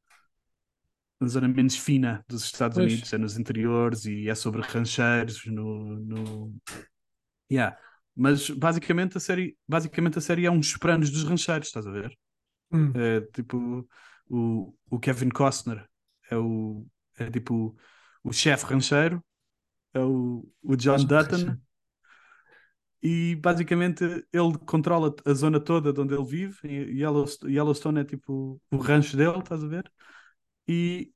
na zona menos fina dos Estados Pois. Unidos, é nos interiores e é sobre rancheiros no, no... Yeah. Mas basicamente a série, basicamente a série é uns pranos dos rancheiros, estás a ver? Hum, É tipo o, o Kevin Costner é o é tipo o chefe rancheiro, é o, o John Dutton e basicamente ele controla a zona toda de onde ele vive. E Yellowstone, Yellowstone é tipo o rancho dele, estás a ver? E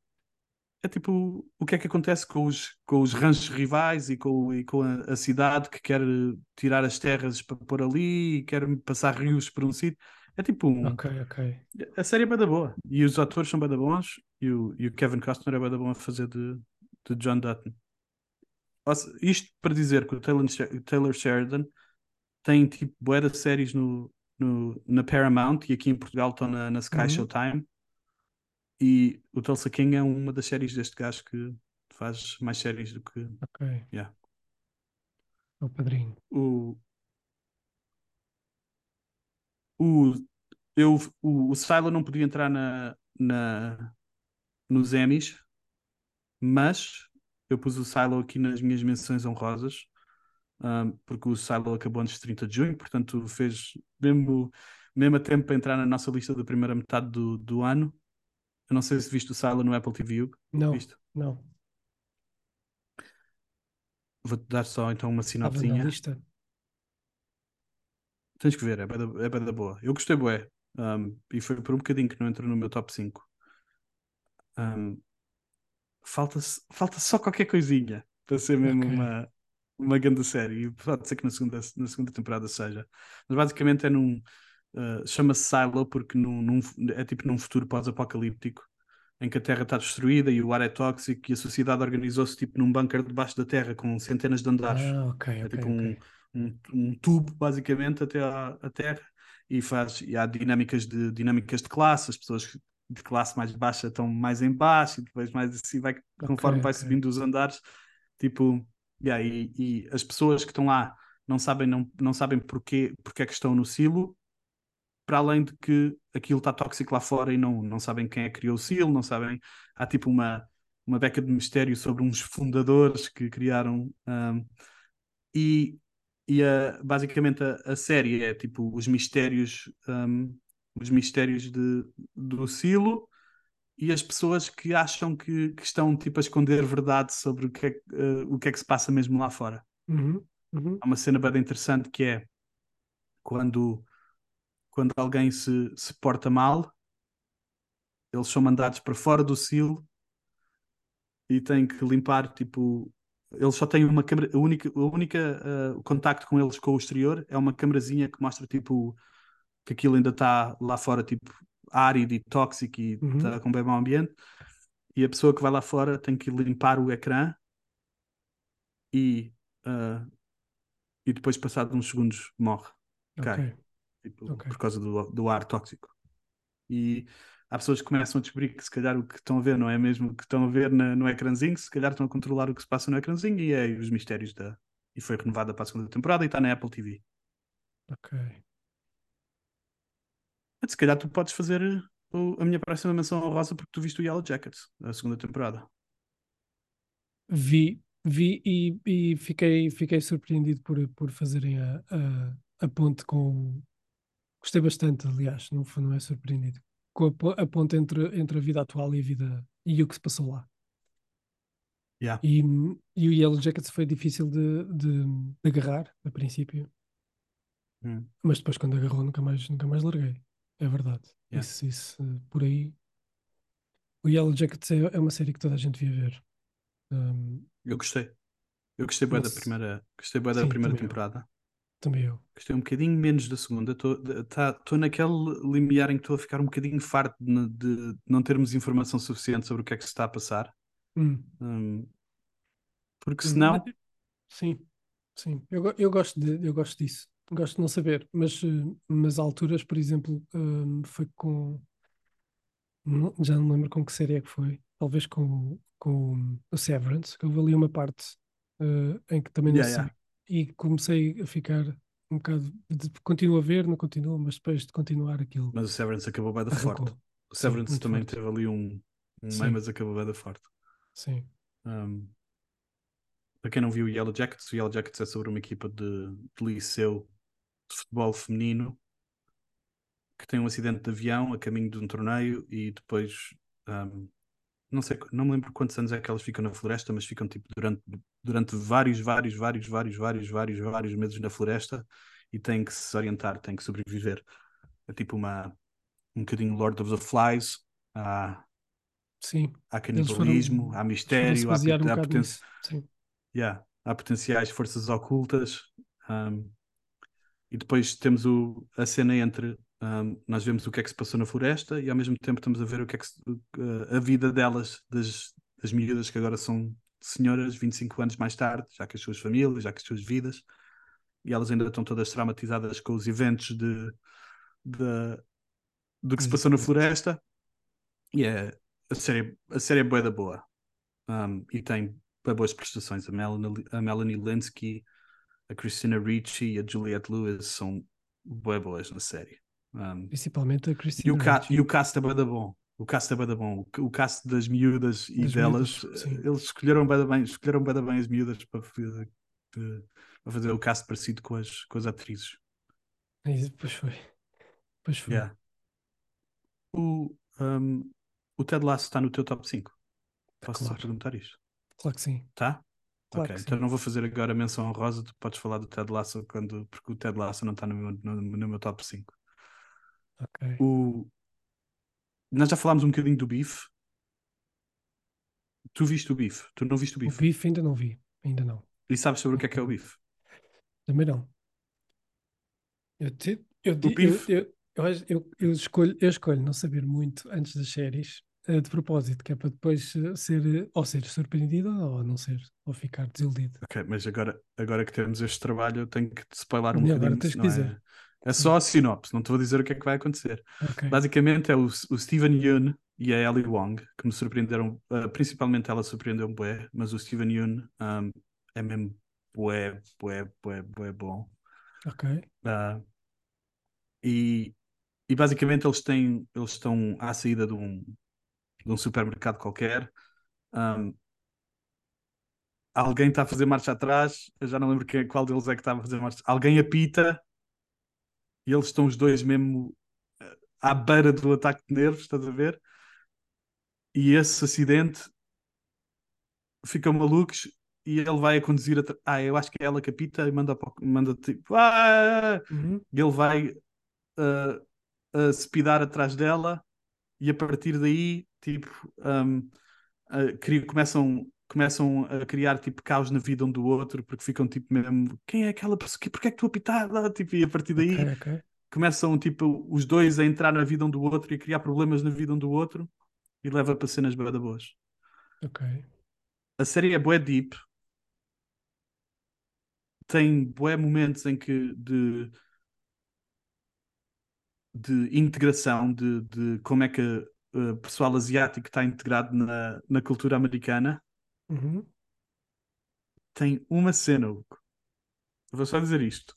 é tipo o que é que acontece com os, com os ranchos rivais e com, e com a, a cidade que quer tirar as terras para pôr ali e quer passar rios por um sítio. É tipo um, ok, ok. a série é bem da boa e os atores são bem da bons e o, e o Kevin Costner é bem da bom a fazer de, de John Dutton. Ou se- Isto para dizer que o Taylor, Taylor Sheridan tem tipo bué de séries no, no, na Paramount e aqui em Portugal estão na, na Sky Uhum. Showtime e o Tulsa King é uma das séries deste gajo que faz mais séries do que Ok. Yeah. É o padrinho. o o eu o, o Silo não podia entrar na, na nos Emmys mas eu pus o Silo aqui nas minhas menções honrosas ahm, porque o Silo acabou antes de 30 de junho portanto fez mesmo, mesmo a tempo para entrar na nossa lista da primeira metade do, do ano eu não sei se viste o Silo no Apple TV. Não, Viste? não. vou-te dar só então uma sinopsinha. Tens que ver, é bué da, é boa. Eu gostei bué. Um, e foi por um bocadinho que não entrou no meu top 5. Um, falta, falta só qualquer coisinha para ser mesmo Ok. uma, uma grande série. E pode ser que na segunda, na segunda temporada seja. Mas basicamente é num. Uh, Chama-se Silo porque num, num- é tipo num futuro pós-apocalíptico em que a Terra está destruída e o ar é tóxico e a sociedade organizou-se tipo num bunker debaixo da Terra com centenas de andares. Ah, ok, É tipo um, ok. um, um tubo, basicamente, até à, à Terra e faz e há dinâmicas de dinâmicas de classe, as pessoas de classe mais baixa estão mais em baixo e depois mais assim vai conforme vai subindo os andares, tipo, yeah, e, e as pessoas que estão lá não sabem não, não sabem porquê, porque é que estão no silo, para além de que aquilo está tóxico lá fora e não, não sabem quem é que criou o silo, não sabem, há tipo uma uma beca de mistério sobre uns fundadores que criaram um, e, e a- basicamente a, a série é tipo os mistérios um, os mistérios de, do silo e as pessoas que acham que, que estão tipo a esconder verdade sobre o que, é, que, eh, o que é que se passa mesmo lá fora. Uhum, uhum. Há uma cena bem interessante que é quando, quando alguém se, se porta mal, eles são mandados para fora do silo e têm que limpar, tipo, eles só têm uma câmera, a única, a única uh, o contacto com eles com o exterior é uma câmerazinha que mostra, tipo, que aquilo ainda está lá fora, tipo, árido e tóxico e Uhum. está com bem mau ambiente. E a pessoa que vai lá fora tem que limpar o ecrã e, uh, e depois, passado uns segundos, morre. Cai. Tipo, Ok. por causa do, do ar tóxico. E há pessoas que começam a descobrir que se calhar o que estão a ver não é mesmo o que estão a ver na- no ecrãzinho, se calhar estão a controlar o que se passa no ecrãzinho e é os mistérios da. E foi renovada para a segunda temporada e está na Apple TV. Ok. Mas se calhar tu podes fazer a minha próxima menção honrosa porque tu viste o Yellow Jackets, a segunda temporada. Vi, vi e, e fiquei, fiquei surpreendido por, por fazerem a, a, a ponte com. Gostei bastante, aliás, não, foi, não é surpreendido. Com a, a ponte entre, entre a vida atual e a vida e o que se passou lá. Yeah. E, e o Yellow Jackets foi difícil de, de, de agarrar a princípio, Hum. mas depois quando agarrou nunca mais, nunca mais larguei. É verdade. Yeah. Isso, isso, por aí. O Yellow Jackets é, é uma série que toda a gente devia ver. Um, Eu gostei. Eu gostei bem da primeira, gostei bem da primeira temporada. Também eu. Gostei um bocadinho menos da segunda. Estou naquele limiar em que estou a ficar um bocadinho farto de, de não termos informação suficiente sobre o que é que se está a passar. Hum. Hum, porque Hum, senão, Sim, sim. Eu, eu gosto de, eu gosto disso. Gosto de não saber. Mas, eh, mas alturas, por exemplo, hum, foi com. já não lembro com que série é que foi. Talvez com, com o Severance, que houve ali uma parte eh, em que também não Yeah, se yeah. E comecei a ficar um bocado. De, continuo a ver, não continuo, mas depois de continuar aquilo. mas o Severance acabou bem da forte. O Severance muito também forte. teve ali um, um Sim. meio, mas acabou bem da forte. Sim. Hum, para quem não viu o Yellow Jackets, o Yellow Jackets é sobre uma equipa de, de liceu de futebol feminino que tem um acidente de avião a caminho de um torneio e depois hum, não sei, não me lembro quantos anos é que elas ficam na floresta, mas ficam tipo durante, durante vários, vários, vários, vários, vários, vários, vários meses na floresta e têm que se orientar, têm que sobreviver. É tipo uma um bocadinho Lord of the Flies, há, Sim. há foram- canibalismo, há foram se mistério, há, um há, poten-. Yeah, há potenciais forças ocultas. um, e depois temos o, a cena entre um, nós vemos o que é que se passou na floresta e ao mesmo tempo estamos a ver o que é que se- uh, a vida delas, das, das miúdas que agora são senhoras 25 anos mais tarde, já com as suas famílias, já com as suas vidas, e elas ainda estão todas traumatizadas com os eventos de, de- do que se passou na floresta. E é a série, a série é bué da boa. Um, e tem boas prestações. A Melanie, a Melanie Linsky, a Christina Ricci e a Juliette Lewis são bué boas na série. Um, Principalmente a e, Cristina o ca e o cast é bué da bom. O cast é bué da bom. O, cast das miúdas e Das delas, miúdas, sim. eles escolheram bué da bem, escolheram bué da bem as miúdas para fazer, para fazer o cast parecido com as, com as atrizes. Pois foi. Pois foi. Yeah. O, um, o Ted Lasso está no teu top 5. Posso só Claro. perguntar isto? Claro que sim. Tá? Claro ok, então sim. não vou fazer agora a menção honrosa, tu podes falar do Ted Lasso quando, porque o Ted Lasso não está no meu, no, no meu top 5. Ok. O... Nós já falámos um bocadinho do bife. Tu viste o bife? Tu não viste o O bife? bife ainda não vi. Ainda não. E sabes sobre o que é que é o bife? Também não. Eu, te- eu, eu, bife? eu, eu, eu, eu escolho, eu escolho não saber muito antes das séries, eh, de propósito, que é para depois eh, ser eh, ou ser surpreendido ou não ser, ou ficar desiludido. Ok, mas agora, agora que temos este trabalho, eu tenho que te spoiler um agora bocadinho. tens que senão dizer. É, é só a sinopse, não te vou dizer o que é que vai acontecer. Ok. Basicamente é o, o Steven Yeun e a Ellie Wong que me surpreenderam, uh, principalmente ela surpreendeu-me bué, mas o Steven Yeun um, é mesmo bué, bué, bué, bué bom. Ok. Uh, e, e basicamente eles têm, eles estão à saída de um, de um supermercado qualquer. Um, alguém está a fazer marcha atrás, eu já não lembro quem, qual deles é que estava a fazer marcha. Alguém apita e eles estão os dois mesmo eh, à beira do ataque de nervos, estás a ver? E esse acidente ficam malucos e ele vai a conduzir atra- Ah, eu acho que é ela que apita e manda, manda tipo. Ah! Uhum. E ele vai a, a speedar atrás dela e a partir daí, tipo, um, a- cri- começam, começam a criar tipo caos na vida um do outro porque ficam tipo mesmo, quem é aquela pessoa? Que- Porquê é que tu a pitada? Tipo, e a partir daí Ok, ok. começam tipo os dois a entrar na vida um do outro e a criar problemas na vida um do outro e leva para cenas bué da boas. Ok. A série é bué deep. Tem bué momentos em que de, de integração, de, de como é que uh, o pessoal asiático está integrado na, na cultura americana. Uhum. Tem uma cena, Hugo. Eu Vou só dizer isto.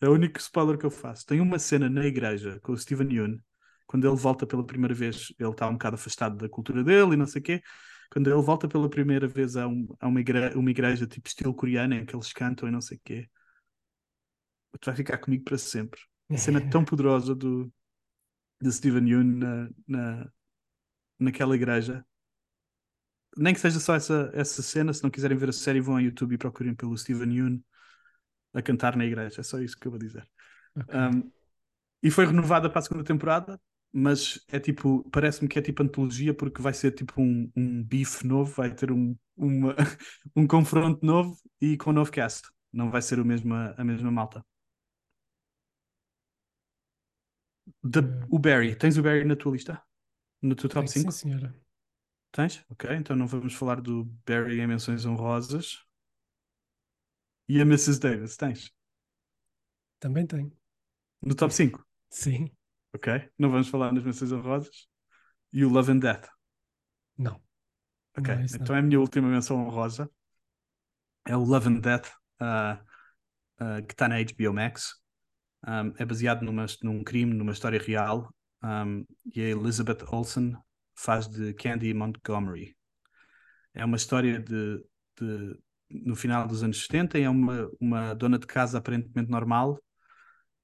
É o único spoiler que eu faço. Tem uma cena na igreja com o Steven Yeun, quando ele volta pela primeira vez, ele está um bocado afastado da cultura dele e não sei o quê. Quando ele volta pela primeira vez a, um- a uma, igreja, uma igreja tipo estilo coreano, em que eles cantam e não sei o quê, tu vai ficar comigo para sempre. A cena tão <laughs> poderosa do, do Steven Yeun na, na, naquela igreja. Nem que seja só essa, essa cena, se não quiserem ver a série, vão ao YouTube e procurem pelo Steven Yeun a cantar na igreja. É só isso que eu vou dizer. ok. Um, e foi renovada para a segunda temporada, mas é tipo, parece-me que é tipo antologia porque vai ser tipo um, um bife novo, vai ter um, uma, <laughs> um confronto novo e com um novo cast. Não vai ser o mesmo, a mesma malta. Eh, o Barry, tens o Barry na tua lista? No teu top Sim, 5? sim, senhora. Tens? Ok, então não vamos falar do Barry em menções honrosas. E a Mrs. Davis, tens? Também tenho. No top 5? Sim. Ok, não vamos falar nas menções honrosas. E o Love and Death? Não. Ok, Não, então não. é a minha última menção honrosa. É o Love and Death, ah, ah, que está na HBO Max. Um, é baseado numa, num crime, numa história real. um, e a Elizabeth Olsen faz de Candy Montgomery. É uma história de, de- no final dos anos 70 e é uma, uma dona de casa aparentemente normal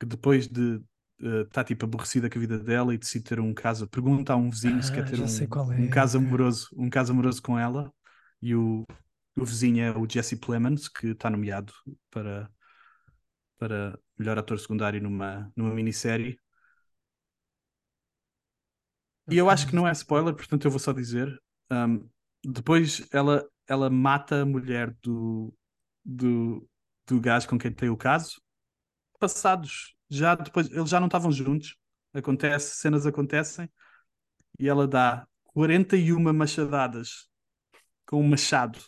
que depois de estar tipo aborrecida com a vida dela e decide ter um caso, pergunta a um vizinho se Ah, quer ter já um, qual um é, caso amoroso, um caso amoroso com ela e o, o vizinho é o Jesse Plemons que está nomeado para para melhor ator secundário numa, numa minissérie. E eu acho que não é spoiler, portanto eu vou só dizer. um, depois ela, ela mata a mulher do, do, do gajo com quem tem o caso. Passados, já depois, eles já não estavam juntos. Acontece, cenas acontecem. E ela dá 41 machadadas com um machado.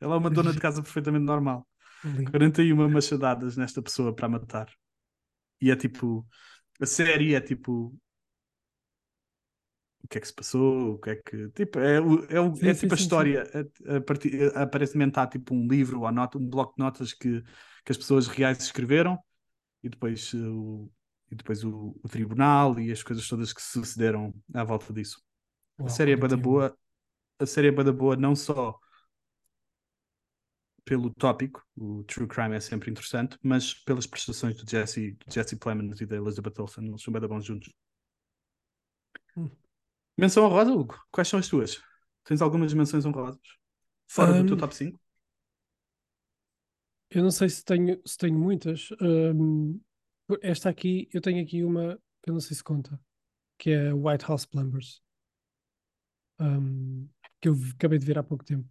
Ela é uma dona de casa <laughs> perfeitamente normal. Lindo. 41 machadadas nesta pessoa para matar. E é tipo, a série é tipo, o que é que se passou, o que é que, tipo, é, é, o- Sim, é sim, tipo a sim, sim. história, a, a partir, aparentemente há tipo um livro ou nota, um bloco de notas que, que as pessoas reais escreveram e depois, eh, o, e depois o, o tribunal e as coisas todas que sucederam à volta disso. A Uau, série é bué da 41. boa, a série é bué da boa não só pelo tópico, o true crime é sempre interessante, mas pelas prestações do Jesse, do Jesse Plemons e da Elizabeth Olsen, eles são da bons juntos. Hum. Menção honrosa, Hugo, quais são as tuas? Tens algumas menções honrosas? Fora do teu Ahm, top 5? Eu não sei se tenho, se tenho muitas. Ahm, esta aqui, eu tenho aqui uma, eu não sei se conta, que é White House Plumbers, ahm, que eu acabei de ver há pouco tempo.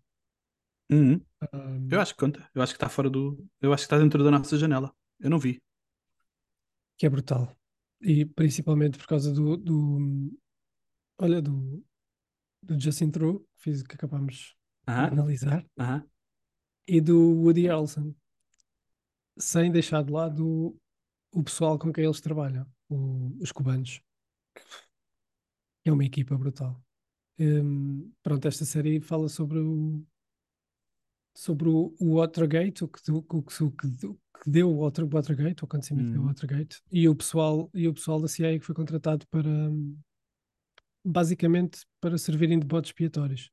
Uhum. Ahm, Eu acho que conta. Eu acho que está fora do. Eu acho que está dentro da nossa janela. Eu não vi. que é brutal. E principalmente por causa do, do olha, do, do Justin True, que, fiz, que acabámos de analisar, aham. e do Woody Harrelson, sem deixar de lado o, o pessoal com quem eles trabalham, o- os cubanos. É uma equipa brutal. Hum, pronto, esta série fala sobre o sobre o, o Watergate, o que, do- o, que, o que que deu o Water, Watergate, o acontecimento que deu o Uhum. Watergate, e o pessoal e o pessoal da CIA que foi contratado para hum, basicamente para servirem de botes expiatórios.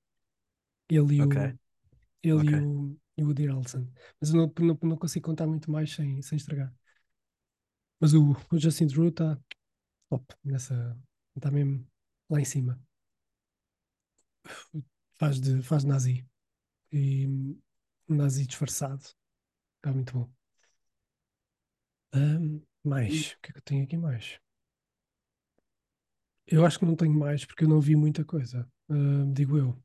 Ele e Ok. o ele e Ok. o, e o Woody Harrelson. Mas eu não, não, não consigo contar muito mais sem, sem estragar. Mas o, o Justin Drew está top nessa. Está mesmo lá em cima. Faz de, faz de nazi. E um nazi disfarçado. Está muito bom. Ahm, mais. O que é que eu tenho aqui mais? Eu acho que não tenho mais porque eu não vi muita coisa. ah, digo eu.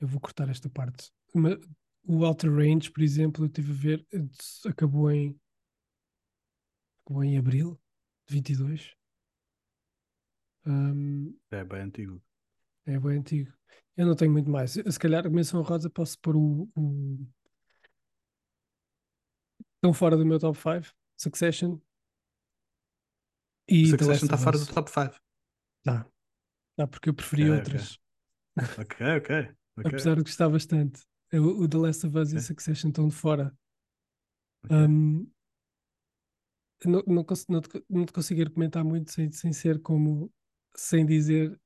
Eu vou cortar esta parte. Ma- o Outer Range, por exemplo, eu estive a ver, eh, acabou em, acabou em abril de 22. Ahm, É bem antigo. é bem antigo. Eu não tenho muito mais. Se calhar, a menção rosa, posso pôr o, o... Estão fora do meu top 5. Succession. E The Succession Last está fora do top 5. Tá. Tá, porque eu preferi Ok, outras. Ok, ok. ok. Apesar de gostar bastante. O, o The Last of Us e Ok. Succession estão de fora. Ahm, não, não, não, te, não te consigo comentar muito sem, sem ser como sem dizer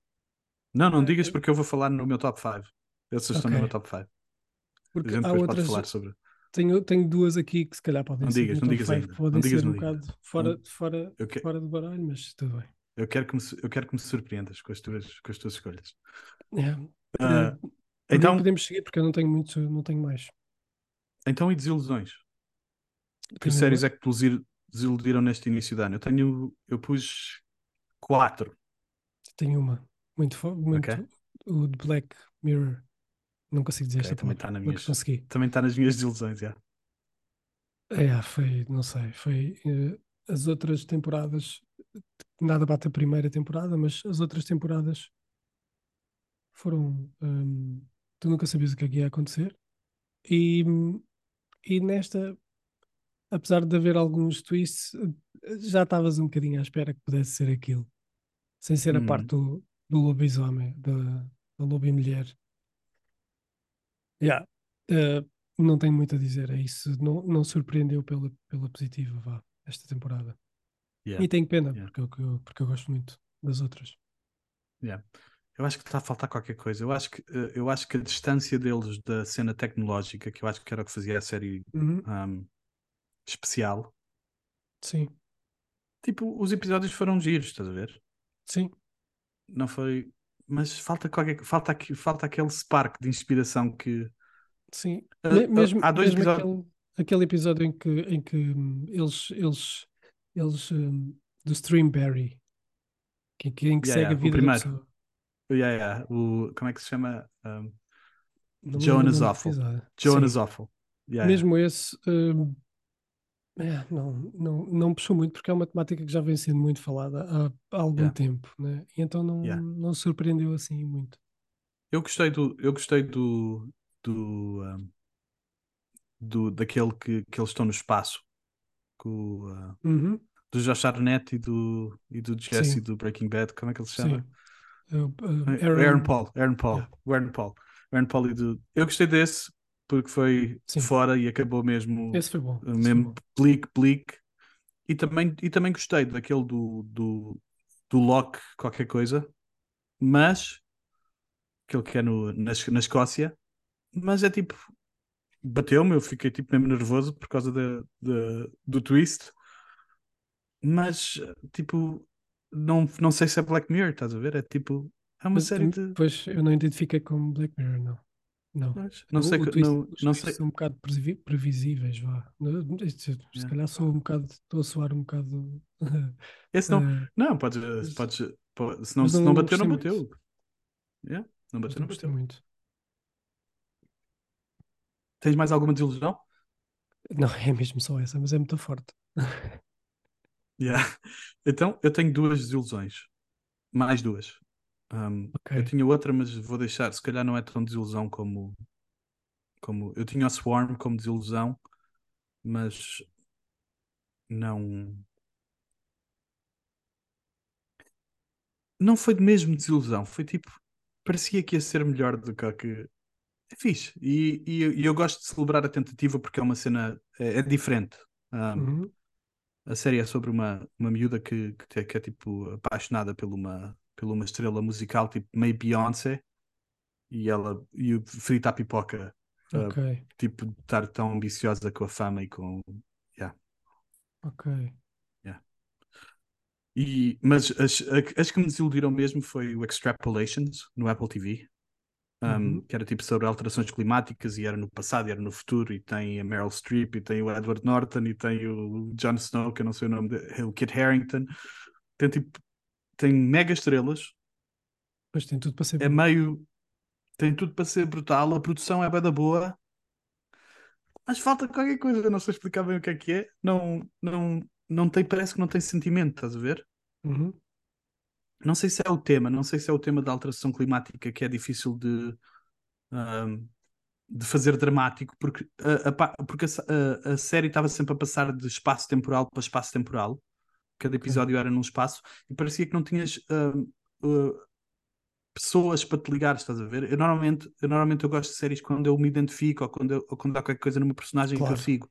Não, não digas porque eu vou falar no meu top 5. Esses estão no meu top 5. A porque gente há depois outras pode falar sobre. Tenho, tenho duas aqui que se calhar podem Não ser digas, não digas 5, ainda. podem Não digas, ser um bocado fora, fora, que- fora do baralho, mas tudo bem. eu, quero que me, eu quero que me surpreendas com as tuas, com as tuas escolhas. É. Por mim então, podemos seguir porque eu não tenho muito, não tenho mais. então, e desilusões? Que séries é que te desiludi- desiludiram neste início de ano? Eu tenho. Eu pus quatro. Tenho uma muito, muito Ok. o de Black Mirror. Não consigo dizer Ok, esta também palavra. está na minhas- consegui. Também está nas minhas desilusões, já. É, foi, não sei, foi eh, as outras temporadas, nada bate a primeira temporada, mas as outras temporadas foram, hum, tu nunca sabias o que é que ia acontecer. E, e nesta, apesar de haver alguns twists, já estavas um bocadinho à espera que pudesse ser aquilo, sem ser a Uhum. parte do, do lobisomem, da, da lobo e mulher. Yeah. eh, não tenho muito a dizer, é isso. Não, não surpreendeu pela, pela positiva, vá, esta temporada. Yeah. E tenho pena, Yeah. porque, eu, porque eu gosto muito das outras. Yeah. Eu acho que está a faltar qualquer coisa. Eu acho que, eh, eu acho que a distância deles da cena tecnológica, que eu acho que era o que fazia a série Uhum, um, especial. Sim, Tipo, os episódios foram giros, estás a ver? sim, Não foi. Mas falta qualquer falta, aqui, falta aquele spark de inspiração que. sim. Ah, mesmo há dois mesmo episódios- aquele, aquele episódio em que, em que hum, eles, eles, eles hum, do Streamberry, que, que, em que Yeah, segue yeah, a o vida da primeiro. pessoa. Yeah, yeah, o, como é que se chama? Um, Jonas o Awful. Jonas. Awful. Yeah, Mesmo esse, hum, é, não, não, não puxou muito porque é uma temática que já vem sendo muito falada há, há algum Yeah. tempo, né? E então não, Yeah. não surpreendeu assim muito. Eu gostei do. Eu gostei do. do, um, do daquele que, que eles estão no espaço. Com, uh, Uhum, do Josh Arnett e do, e do Jesse Sim. do Breaking Bad. Como é que ele se chama? Uh, uh, Aaron- Aaron Paul. Aaron Paul. Yeah. Aaron Paul. Aaron Paul e do. Eu gostei desse porque foi Sim. fora e acabou mesmo. Esse foi bom. foi mesmo bleak, bleak. E também, e também gostei daquele do, do, do Locke, qualquer coisa, mas aquele que é no, na, na Escócia, mas é tipo, bateu-me, eu fiquei tipo mesmo nervoso por causa da, da- do twist, mas tipo, não, não sei se é Black Mirror, estás a ver? É tipo, é uma Mas, série de. Pois eu não identifiquei como Black Mirror, não. Não. Mas Não sei, o que- não, não sei. são um bocado previ- previsíveis, vá. Se calhar sou um bocado, estou a soar um bocado. <laughs> Esse não, eh, não, podes, podes, po- se não, se não- bateu, não bateu. muito. Yeah, não bateu, não não bateu. muito. Tens mais alguma desilusão? Não, é mesmo só essa, mas é muito forte. Yeah. Então, eu tenho duas desilusões. Mais duas. Um, Ok. Eu tinha outra, mas vou deixar. Se calhar não é tão desilusão como. como... Eu tinha o Swarm como desilusão, mas não. Não foi de mesmo desilusão. Foi tipo. Parecia que ia ser melhor do que. a que... É fixe. E, e, e eu gosto de celebrar a tentativa porque é uma cena. É, é diferente. Um, Uhum. a série é sobre uma, uma miúda que, que, te- que é tipo apaixonada por uma, por uma estrela musical tipo meio Beyoncé e ela e o frita a pipoca ah, Ok, tipo de estar tão ambiciosa com a fama e com ok. e, mas as, as que me desiludiram mesmo foi o Extrapolations no Apple TV um, Uhum. que era tipo sobre alterações climáticas e era no passado e era no futuro e tem a Meryl Streep e tem o Edward Norton e tem o Jon Snow que eu não sei o nome dele, o Kit Harington tem tipo tem mega estrelas, Mas tem tudo para ser é meio. Tem tudo para ser brutal, a produção é bem da boa, mas falta qualquer coisa, não sei explicar bem o que é que é. Não, não, não tem, parece que não tem sentimento, estás a ver? Uhum. Não sei se é o tema, não sei se é o tema da alteração climática que é difícil de, ahm, de fazer dramático, porque a, porque a- a série estava sempre a passar de espaço temporal para espaço temporal. Cada episódio era num espaço e parecia que não tinhas ahm, uh, pessoas para te ligar, estás a ver? Eu normalmente, eu normalmente eu gosto de séries quando eu me identifico ou quando, eu- ou quando há qualquer coisa numa personagem Claro. que eu sigo.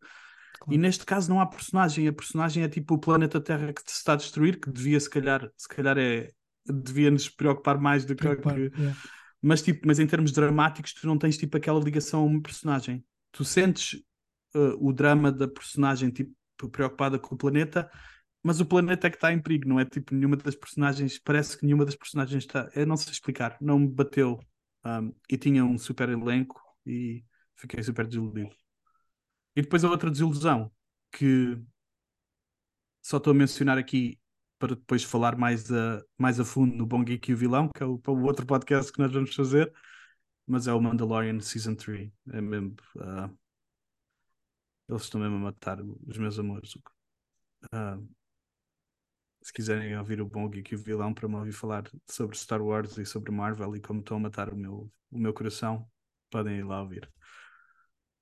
Claro. E neste caso não há personagem, a personagem é tipo o planeta Terra que se está a destruir, que devia se calhar, se calhar é devia nos preocupar mais do que, Preocupar, que- yeah. mas tipo, mas em termos dramáticos tu não tens tipo aquela ligação a uma personagem. Tu sentes uh, o drama da personagem tipo preocupada com o planeta, mas o planeta é que está em perigo, não é tipo nenhuma das personagens, parece que nenhuma das personagens está, eu não sei explicar, não me bateu. Um, e tinha um super elenco e fiquei super desiludido. E depois a outra desilusão que só estou a mencionar aqui para depois falar mais a, mais a fundo no Bom Geek e o Vilão, que é o, o outro podcast que nós vamos fazer, mas é o Mandalorian Season 3. É mesmo. ah, eles estão mesmo a matar os meus amores. Ah, se quiserem ouvir o Bom Geek e o Vilão para me ouvir falar sobre Star Wars e sobre Marvel e como estão a matar o meu, o meu coração, podem ir lá ouvir.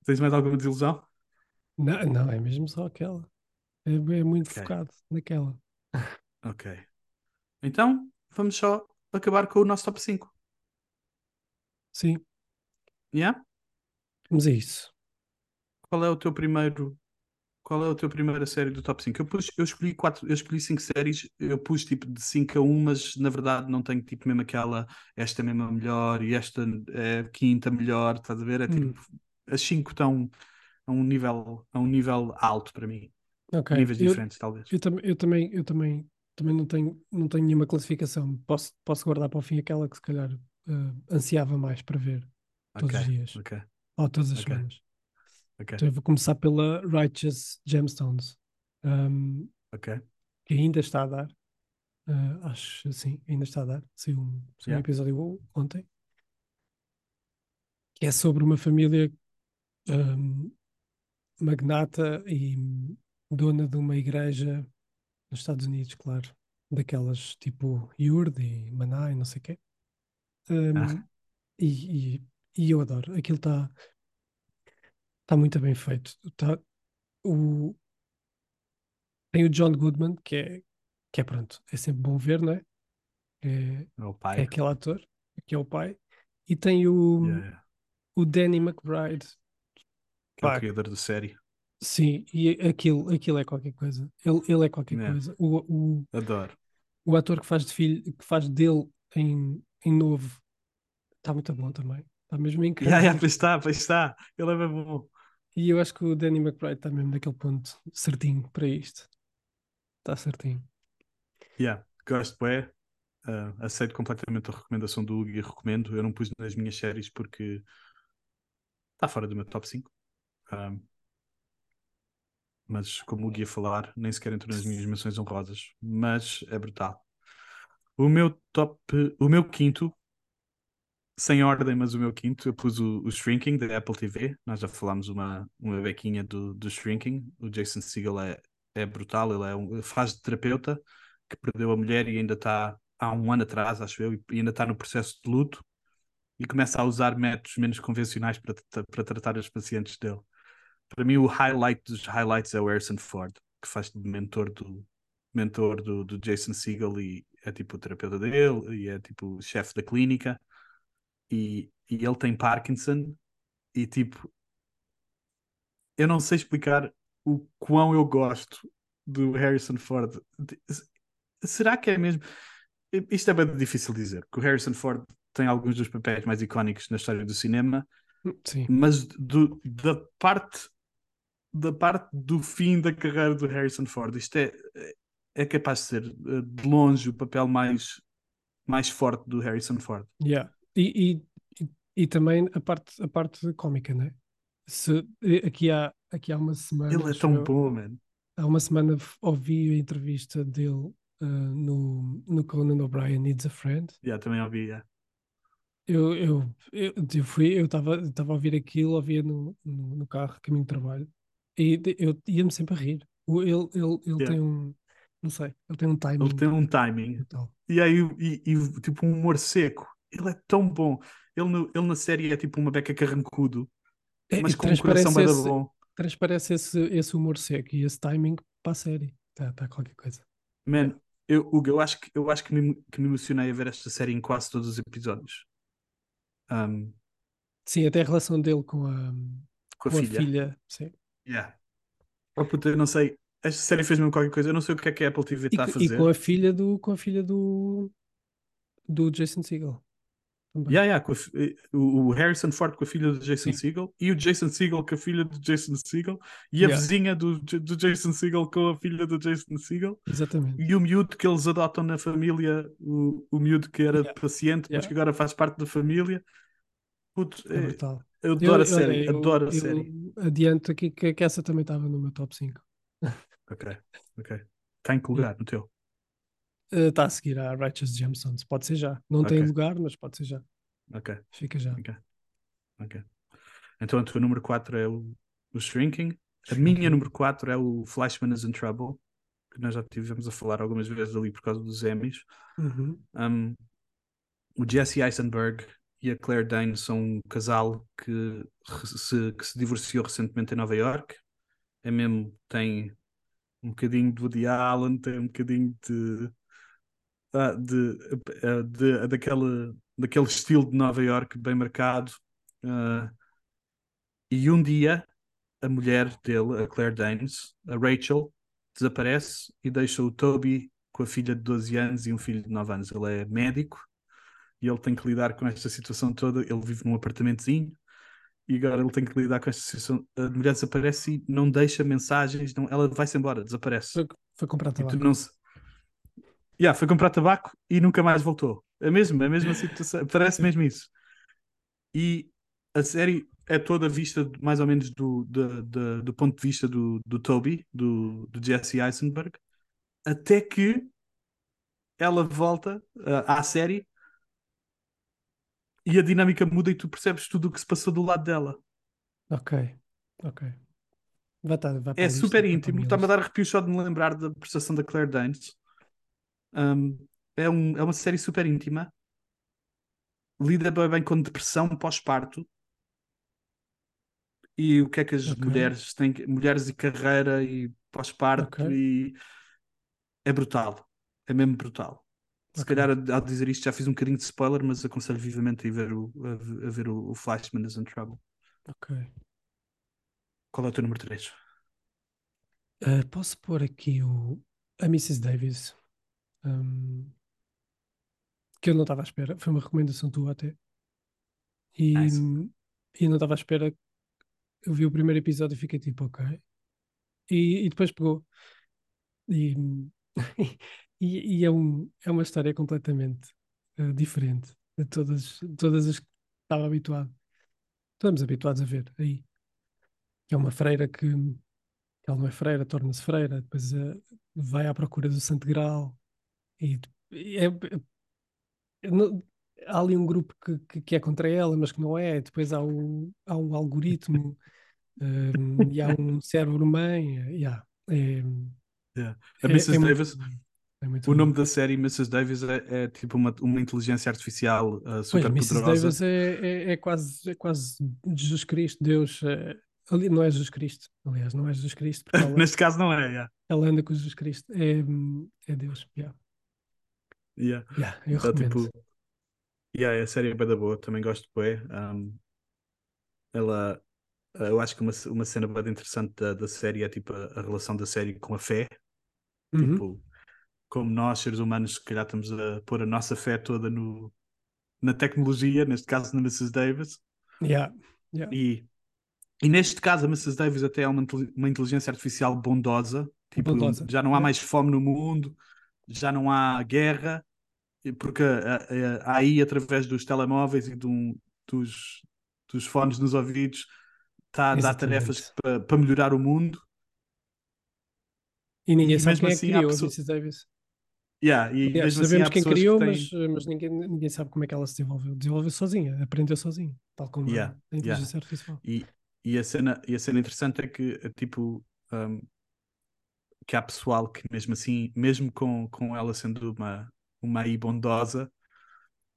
Tens mais alguma desilusão? Não, não, é mesmo só aquela. É, é muito Ok. focado naquela. Ok. Então, vamos só acabar com o nosso top 5. Sim, Yeah? vamos a isso. Qual é o teu primeiro? Qual é a tua primeira série do top 5? Eu, pus, eu escolhi quatro, eu escolhi cinco séries, eu pus tipo de 5 a 1, mas na verdade não tenho tipo mesmo aquela, esta é mesmo a melhor e esta é a quinta melhor, estás a ver? É tipo, as 5 estão a um nível, a um nível alto para mim. Ok. Níveis Eu, diferentes, talvez. eu, tam- eu também, eu também, também não tenho, não tenho nenhuma classificação. Posso, posso guardar para o fim aquela que se calhar eh, ansiava mais para ver todos Ok, os dias. ok, Ou todas as Ok. semanas. Ok, Então eu vou começar pela Righteous Gemstones, um, ok. que ainda está a dar. Uh, acho sim, ainda está a dar. Saiu um, saiu um Yeah. episódio ontem. Que é sobre uma família um, magnata e dona de uma igreja nos Estados Unidos, claro. Daquelas tipo Yurd e Maná e não sei o quê. Um, Ah. e, e, e eu adoro. Aquilo está tá muito bem feito. Tá, o, tem o John Goodman, que é, que é pronto, é sempre bom ver, não é? É, É é aquele ator, que é o pai. E tem o, Yeah, o Danny McBride. Que é o criador da série. sim, e aquilo, aquilo é qualquer coisa. Ele, ele é qualquer Yeah. coisa. O, o, Adoro. o ator que faz de filho, que faz dele em, em novo, está muito bom também. Está mesmo incrível. <laughs> Yeah, yeah, pois está, pois está. Ele é bem bom. E eu acho que o Danny McBride está mesmo naquele ponto certinho para isto. Está certinho. Yeah, gosto. Uh, aceito completamente a recomendação do Hugo e recomendo. Eu não pus nas minhas séries porque está fora do meu top 5. Um, mas como o Hugo ia falar, nem sequer entrou nas minhas menções honrosas. Mas é brutal. O meu top, o meu quinto, sem ordem, mas o meu quinto, eu pus o, o Shrinking da Apple TV. Nós já falámos uma, uma bequinha do, do Shrinking. O Jason Segel é, é brutal, ele é um, faz de terapeuta que perdeu a mulher e ainda está há um ano atrás, acho eu, e ainda está no processo de luto e começa a usar métodos menos convencionais para, para tratar os pacientes dele. Para mim, o highlight dos highlights é o Harrison Ford, que faz de mentor do mentor do, do Jason Segel e é tipo o terapeuta dele e é tipo o chefe da clínica e, e ele tem Parkinson e tipo eu não sei explicar o quão eu gosto do Harrison Ford. Será que é mesmo? Isto é bem difícil dizer, porque o Harrison Ford tem alguns dos papéis mais icónicos na história do cinema, Sim. mas do- da parte da parte do fim da carreira do Harrison Ford, isto é, é capaz de ser eh, de longe o papel mais, mais forte do Harrison Ford. Yeah. E, e, e, também a parte, a parte cómica, né? Se, eh, aqui, há, aqui há uma semana. Ele é tão eu, bom, man. Há uma semana ouvi a entrevista dele uh, no, no Conan O'Brien Needs a Friend. Yeah, também ouvi. yeah. Eu, eu, eu, eu fui, eu estava a ouvir aquilo, ouvia no, no, no carro, caminho de trabalho, e eu ia-me sempre a rir. Ele, ele, ele Yeah. tem um, não sei, ele tem um timing Ele tem um timing. brutal. E aí, e, e, tipo, um humor seco. Ele é tão bom. Ele, no- ele na série é tipo uma beca carrancudo, É, mas com um coração esse, bom. transparece esse, esse humor seco e esse timing para a série. Está tá qualquer coisa. Man, eu, Hugo, eu acho que, eu acho que me, que me emocionei a ver esta série em quase todos os episódios. Um, Sim, até a relação dele com a, com a com a filha. filha. Sim. Yeah. Oh, puta, eu não sei. Esta série fez mesmo qualquer coisa. Eu não sei o que é que a Apple TV está a co- e fazer. com a filha do, com a filha do, do Jason Segel. Yeah, yeah, com a eh, o Harrison Ford com a filha do Jason Sim. Segel e o Jason Segel com a filha do Jason Segel e a Yeah. vizinha do, do Jason Segel com a filha do Jason Segel Exatamente. e o miúdo que eles adotam na família, o, o miúdo que era Yeah. paciente, mas Yeah. que agora faz parte da família. Puto, É é- brutal. eu Eu, adoro a olha, série, eu- adoro a eu série. adianto aqui que, que essa também estava no meu top 5. Ok, ok. Está em que lugar no teu? Está a seguir a Righteous Gemstones. Pode ser já. Não tem Ok. lugar, mas pode ser já. Ok, Fica já. ok. ok. Então a tua número 4 é o, o Shrinking. A minha número 4 é o Flashman is in Trouble, que nós já tivemos a falar algumas vezes ali por causa dos Emmys. Uhum. Um, o Jesse Eisenberg e a Claire Danes são um casal que se, que se divorciou recentemente em Nova York. É mesmo, tem um bocadinho de Woody Allen, tem um bocadinho de, de, de- daquele, daquele estilo de Nova York bem marcado. Ah, e um dia a mulher dele, a Claire Danes, a Rachel, desaparece e deixa o Toby com a filha de 12 anos e um filho de 9 anos. Ele é médico e ele tem que lidar com esta situação toda. Ele vive num apartamentozinho e agora ele tem que lidar com esta situação. A mulher desaparece e não deixa mensagens, não, ela vai-se embora, desaparece. Foi, foi comprar E tu tabaco. não. Yeah, foi comprar tabaco e nunca mais voltou. Mesmo, é a mesma situação, parece mesmo isso. E a série é toda vista mais ou menos do, do, do, do ponto de vista do, do Toby, do, do Jesse Eisenberg, até que ela volta ah, à série e a dinâmica muda e tu percebes tudo o que se passou do lado dela. Ok, ok. Vai, vai É a super a íntimo, está-me a dar arrepios só de me lembrar da prestação da Claire Danes. Um, é, um, é uma série super íntima, lida bem, bem com depressão pós-parto e o que é que as Ok. mulheres têm, mulheres e carreira e pós-parto Ok. e é brutal, é mesmo brutal. Se calhar ao dizer isto já fiz um bocadinho de spoiler, mas aconselho vivamente a ir ver o, a, a ver o, o Flashman is in Trouble. Ok. Qual é o teu número 3? Uh, posso pôr aqui o, a Mrs. Davis, um, que eu não estava à espera, foi uma recomendação tua até. E, Nice. e não estava à espera. Eu vi o primeiro episódio e fiquei tipo, ok. E, e depois pegou. E, <laughs> e, e é, um, é uma história completamente uh, diferente de todas, todas as que estava habituado. Estamos habituados a ver aí. É uma freira que ela não é freira, torna-se freira, depois eh, vai à procura do Santo Graal e, é, é- não- há ali um grupo que, que, que é contra ela, mas que não é, depois há, o, há um algoritmo ehm, e há um cérebro-mãe, eh, yeah, é, Yeah. é- A Mrs. é Davis, é muito o nome da série Mrs. Davis é, é tipo uma, uma inteligência artificial uh, Pois, super Mrs. poderosa. Davis é, é, é quase, é quase Jesus Cristo, Deus. eh, ali, não é Jesus Cristo, aliás, não é Jesus Cristo, <laughs> ela, Neste caso não é, yeah. ela anda com Jesus Cristo, é, é Deus. Yeah. Yeah. Yeah, eu Então, recomendo. tipo, yeah, a série é bem da boa, também gosto de um, ela, uh, eu acho que uma, uma cena bem interessante da, da série é tipo a, a relação da série com a fé. Uhum. Tipo, como nós, seres humanos, se calhar estamos a pôr a nossa fé toda no, na tecnologia, neste caso na Mrs. Davis. Yeah, yeah. E, e neste caso, a Mrs. Davis até é uma, uma inteligência artificial bondosa. Tipo, Bondosa, já não há mais fome no mundo, já não há guerra, porque a, a, a AI, através dos telemóveis e dos, dos fones nos ouvidos, está a dar tarefas para para melhorar o mundo. E ninguém E sabe mesmo quem é assim que há criou a pessoa- Mrs. Davis. Yeah, e Aliás, mesmo assim sabemos há quem criou, que têm... mas, mas ninguém, ninguém sabe como é que ela se desenvolveu. Desenvolveu sozinha, aprendeu sozinha, tal como Yeah, a inteligência artificial. E, e, a cena, e a cena interessante é que, é tipo, um, que há pessoal que mesmo assim, mesmo com, com ela sendo uma, uma AI bondosa,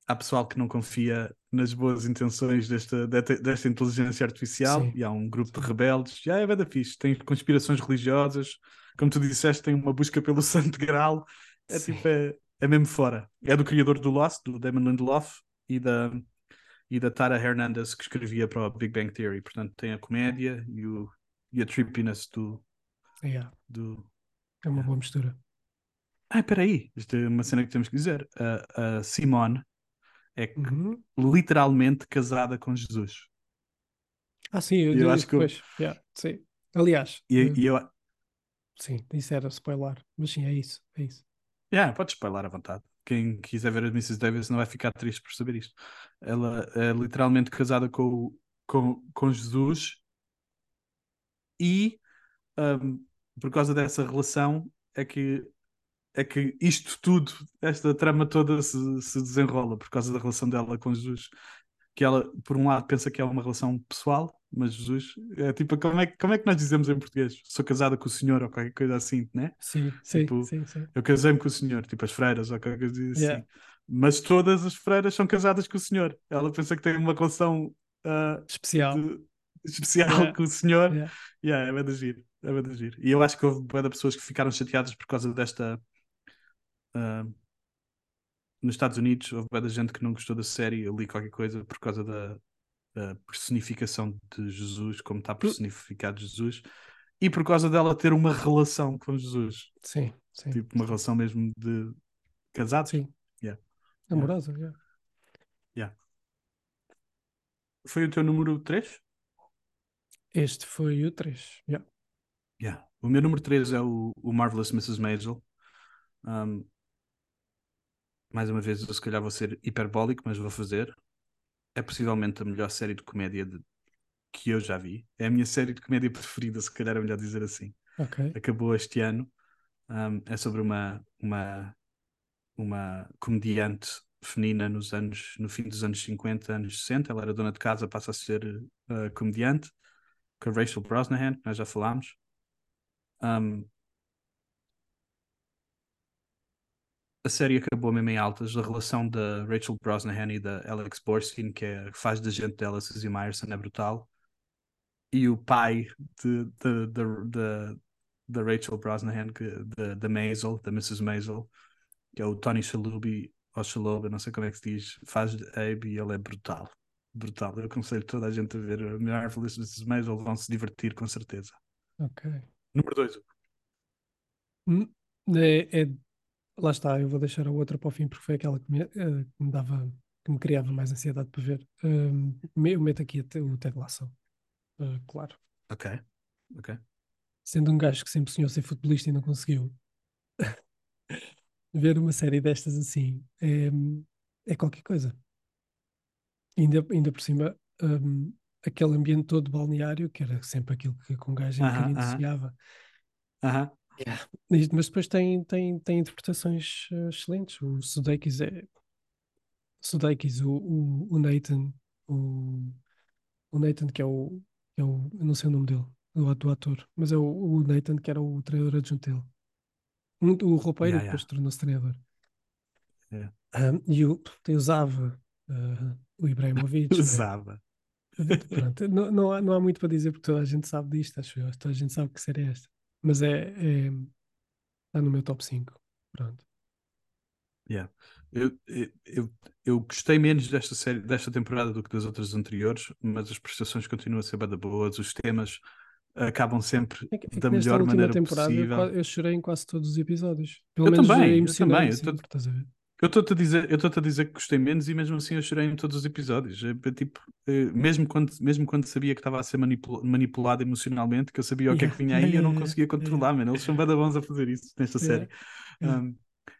há pessoal que não confia nas boas intenções desta, desta, inteligência artificial Sim. e há um grupo de rebeldes, já é bem da fixe, tem conspirações religiosas, como tu disseste, tem uma busca pelo <laughs> santo graal, é Sim. tipo, é, é mesmo fora. É do criador do Lost, do Damon Lindelof e da, e da Tara Hernandez que escrevia para o Big Bang Theory, portanto tem a comédia e, o, e a trippiness do, Yeah, do... é uma boa mistura. Ah, espera aí, isto é uma cena que temos que dizer. A, a Simone é Uhum. literalmente casada com Jesus. Ah, sim, eu, Eu eu- acho que eu- pois, yeah, sim. Aliás, E, eh, e eu, sim, isso era spoiler, mas sim, é isso, é isso. yeah, podes spoiler à vontade. Quem quiser ver a Mrs. Davis não vai ficar triste por saber isto. Ela é literalmente casada com, com, com Jesus e um, por causa dessa relação é que é que isto tudo, esta trama toda se, se desenrola por causa da relação dela com Jesus. Que ela, por um lado, pensa que é uma relação pessoal, mas Jesus é tipo, como é, como é que nós dizemos em português? Sou casada com o senhor ou qualquer coisa assim, né? Sim, sim, Tipo, sim, sim. Eu casei-me com o senhor, tipo as freiras ou qualquer coisa assim. Yeah. Mas todas as freiras são casadas com o senhor. Ela pensa que tem uma relação ah, Especial. de- especial Yeah. com o senhor. Yeah. Yeah, é bem de giro, é bem giro. E eu acho que houve de pessoas que ficaram chateadas por causa desta. ah, nos Estados Unidos, houve de gente que não gostou da série. Eu li qualquer coisa por causa da, da personificação de Jesus, como está personificado Jesus, e por causa dela ter uma relação com Jesus, Sim, sim. tipo uma relação mesmo de casados. Sim. Yeah. Amorosa, yeah. Foi o teu número 3? Este foi o 3. Yeah. Yeah. O meu número 3 é o, o Marvelous Mrs. Maisel. Um, mais uma vez, eu se calhar vou ser hiperbólico, mas vou fazer. É possivelmente a melhor série de comédia de- que eu já vi. É a minha série de comédia preferida, se calhar é melhor dizer assim. Ok. Acabou este ano. Um, é sobre uma, uma, uma comediante feminina nos anos, no fim dos anos 50, anos 60. Ela era dona de casa, passa a ser uh, comediante. Com a Rachel Brosnahan, que nós já falámos. Um, a série acabou mesmo em altas. A relação da Rachel Brosnahan e da Alex Borstein, que, é, faz da gente dela, Suzy Meyerson, é brutal. E o pai da Rachel Brosnahan, da, Maisel, da Mrs. Maisel, que é o Tony Shalhoub, ou não sei como é que se diz, faz de Abe e ele é brutal. Brutal. Eu aconselho toda a gente a ver a Marvelous Mrs. Maisel, vão se divertir com certeza. Ok. Número 2. Hum, É, é- lá está, eu vou deixar a outra para o fim porque foi aquela que me, eh, que me dava, que me criava mais ansiedade para ver. Me- eu meto aqui o Ted Lasso. Eh, claro. Ok. Ok. Sendo um gajo que sempre sonhou ser futebolista e não conseguiu. <laughs> ver uma série destas assim é, é qualquer coisa. Ainda, ainda por cima, hum, aquele ambiente todo balneário, que era sempre aquilo que com um gajo um Aham, bocadinho aham. sonhava. Aham. Isto- Mas depois tem, tem, tem interpretações eh, excelentes. O Sudeikis é. Sudeikis, o, o, o Nathan, o, o Nathan, que é o, é o. Eu não sei o nome dele, do, do ator, mas é o, o Nathan, que era o treinador adjunto dele. Um- O roupeiro Yeah, depois yeah. tornou-se treinador. Yeah. Ah, e o, Zava, ah, o <laughs> Ibrahimovic. né? Usava. Pronto, não, não, há, não há muito para dizer porque toda a gente sabe disto, acho eu. Toda a gente sabe que série é esta. Mas é, é- está no meu top 5. Pronto. Yeah. Eu, eu, eu, eu gostei menos desta série, desta temporada do que das outras anteriores, mas as prestações continuam a ser bada boas, os temas acabam sempre É que, é da melhor maneira eu, possível. qua- eu chorei em quase todos os episódios. Pelo Eu menos também, eu também, eu sempre, tô- estás a ver? Eu estou-te a dizer, eu estou-te a dizer que gostei menos e mesmo assim eu chorei em todos os episódios. É, é tipo, é, mesmo quando, mesmo quando sabia que estava a ser manipul- manipulado emocionalmente, que eu sabia o que é que Yeah, vinha aí, yeah, eu não yeah, <laughs> conseguia yeah, controlar, mano. Eles são bada bons a fazer isso nesta Yeah, série. yeah. Um,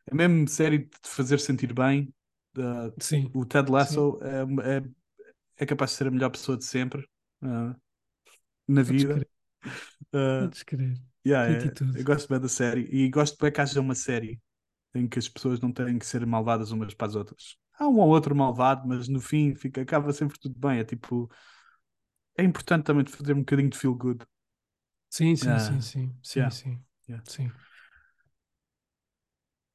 é mesmo série de fazer sentir bem. uh, Sim, o Ted Lasso é, é, é capaz de ser a melhor pessoa de sempre uh, na podes vida. crer, Uh, podes crer. yeah, é- eu gosto bem da série e gosto bem que haja uma série em que as pessoas não têm que ser malvadas umas para as outras. Há um ou outro malvado, mas no fim fica, acaba sempre tudo bem. É tipo. É importante também fazer um bocadinho de feel good. Sim, sim, Ah, sim, sim, sim, yeah, sim, yeah. sim.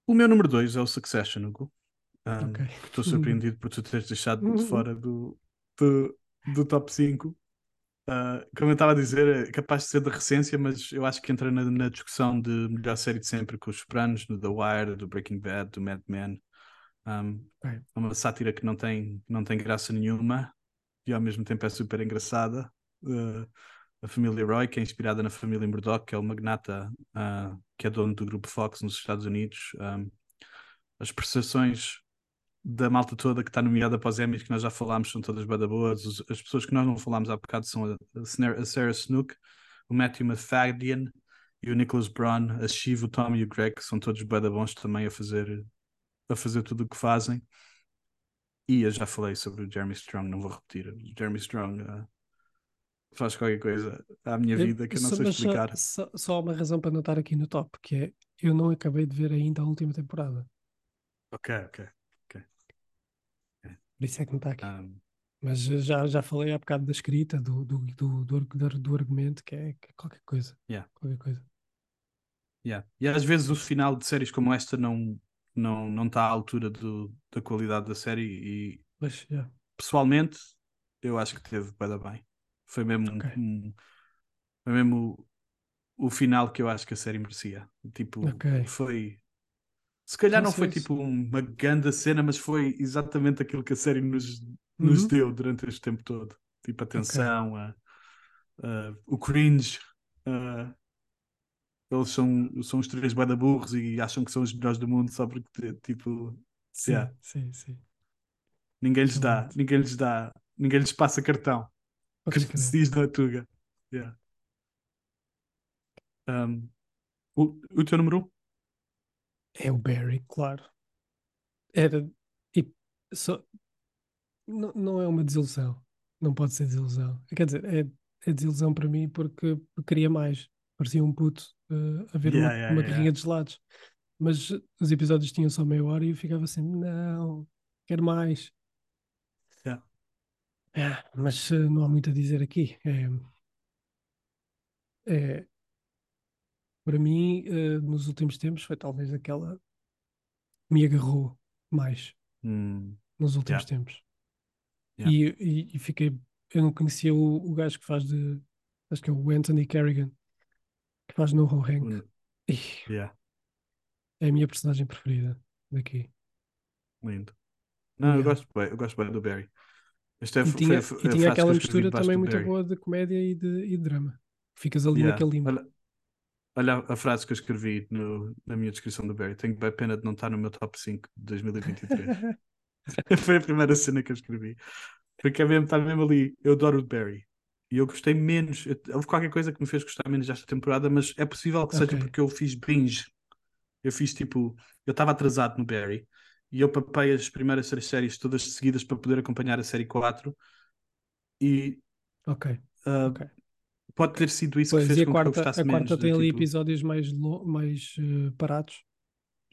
O meu número 2 é o Succession, Hugo. Um, Ok. que Estou surpreendido por tu teres deixado de <laughs> fora do, do, do top 5. Uh, como eu estava a dizer, é capaz de ser da recência, mas eu acho que entra na, na discussão de melhor série de sempre com os Sopranos, do The Wire, do Breaking Bad, do Mad Men. Um, é uma sátira que não tem, não tem graça nenhuma e ao mesmo tempo é super engraçada. Uh, a família Roy, que é inspirada na família Murdoch, que é o magnata uh, que é dono do grupo Fox nos Estados Unidos. Um, as prestações da malta toda que está nomeada para os Emmys, que nós já falámos, são todas bada boas. Os- As pessoas que nós não falámos há bocado são a, Sarah Snook, o Matthew Mathadian e o Nicholas Braun, a Shiv, o Tom e o Greg, que são todos bada bons também a fazer, a fazer tudo o que fazem. E eu já falei sobre o Jeremy Strong, não vou repetir. O Jeremy Strong ah, faz qualquer coisa à minha vida que eu não só- sei explicar. Só, só há uma razão para não estar aqui no top, que é eu não acabei de ver ainda a última temporada. Ok, ok. Por isso é que não está aqui. Ah, Mas já, já falei há bocado da escrita, do, do, do, do, do, argumento, que é, que é qualquer coisa. Yeah. Qualquer coisa. Yeah. E às vezes o final de séries como esta não não não está à altura do, da qualidade da série e Mas, yeah. pessoalmente eu acho que teve bem bem. Foi mesmo um- Ok. um- foi mesmo o, o final que eu acho que a série merecia. Tipo, Ok. foi se calhar Então, não foi tipo uma grande cena, mas foi exatamente aquilo que a série nos, nos Uhum. deu durante este tempo todo. Tipo, a tensão, a- a- o cringe, a- eles são, são os três badaburros e acham que são os melhores do mundo só porque, tipo, Sim, Yeah. sim, sim. ninguém lhes dá, ninguém lhes dá, ninguém lhes passa cartão, que <laughs> se diz na Tuga. Yeah. Um, o, o teu número um? É o Barry, claro. Era. E só, não, não é uma desilusão. Não pode ser desilusão. Quer dizer, é, é desilusão para mim porque queria mais. Parecia um puto eh, a ver Yeah, uma, yeah, uma yeah. carrinha de gelados. Mas os episódios tinham só meia hora e eu ficava assim: não, quero mais. Yeah. Ah, mas eh, não há muito a dizer aqui. É, é, para mim, eh, nos últimos tempos, foi talvez aquela que me agarrou mais Hum, nos últimos Yeah. tempos. Yeah. E, e, e fiquei. Eu não conhecia o, o gajo que faz de. Acho que é o Anthony Kerrigan, que faz no Hank. Ih, yeah, é a minha personagem preferida daqui. lindo. Não, eu Yeah. gosto bem, eu gosto bem do Barry. Esta é, E foi- tinha, foi- e é tinha aquela eu mistura também muito Barry. boa de comédia e de, e de drama. Ficas ali naquele limbo. Olha, olha a frase que eu escrevi no- na minha descrição do Barry. Tenho bem pena de não estar no meu top 5 de 2023. <laughs> Foi a primeira cena que eu escrevi. Porque é mesmo, está mesmo ali. Eu adoro o Barry. E eu gostei menos. eu- houve qualquer coisa que me fez gostar menos desta temporada, mas é possível que seja Ok. porque eu fiz binge. Eu fiz tipo. Eu estava atrasado no Barry e eu papei as primeiras três séries todas seguidas para poder acompanhar a série 4. E Ok, ah, ok. Pode ter sido isso Pois, que fez e a com que eu quarta, a quarta menos. tem ali tipo, episódios mais, mais eh, parados,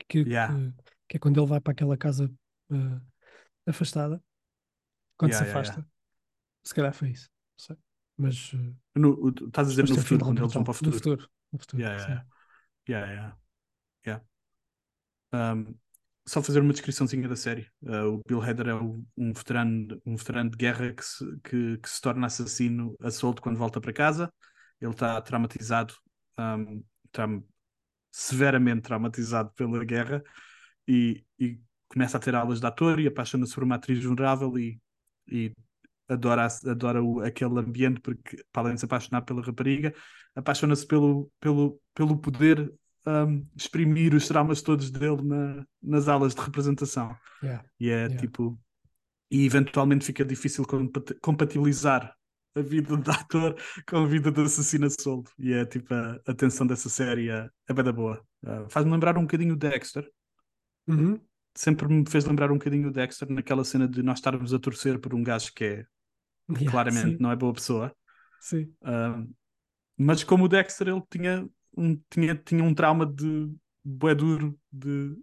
que, Yeah. que, que é quando ele vai para aquela casa eh, afastada, quando Yeah, se yeah, afasta. Se calhar foi isso, não sei. Mas eh, no- estás a dizer no futuro, quando eles vão para o futuro. No futuro, no futuro, Yeah, yeah, yeah, yeah, yeah. Um, só fazer uma descriçãozinha da série. Uh, o Bill Hader é um veterano, um veterano de guerra que se, que, que se torna assassino a solto quando volta para casa. Ele está traumatizado, um, está severamente traumatizado pela guerra e, e começa a ter aulas de ator e apaixona-se por uma atriz vulnerável e, e adora, adora o, aquele ambiente porque, para além de se apaixonar pela rapariga, apaixona-se pelo, pelo, pelo poder um, exprimir os traumas todos dele na, nas aulas de representação. Yeah. E é Yeah. tipo. E eventualmente fica difícil compat- compatibilizar a vida de ator com a vida de assassino solto. E é tipo a, a tensão dessa série é, é bem da boa. Uh, Faz-me lembrar um bocadinho o Dexter. Uhum. Sempre me fez lembrar um bocadinho o Dexter naquela cena de nós estarmos a torcer por um gajo que é Yeah, claramente sim, não é boa pessoa. sim. Um, mas como o Dexter, ele tinha um, tinha, tinha um trauma de bué duro de,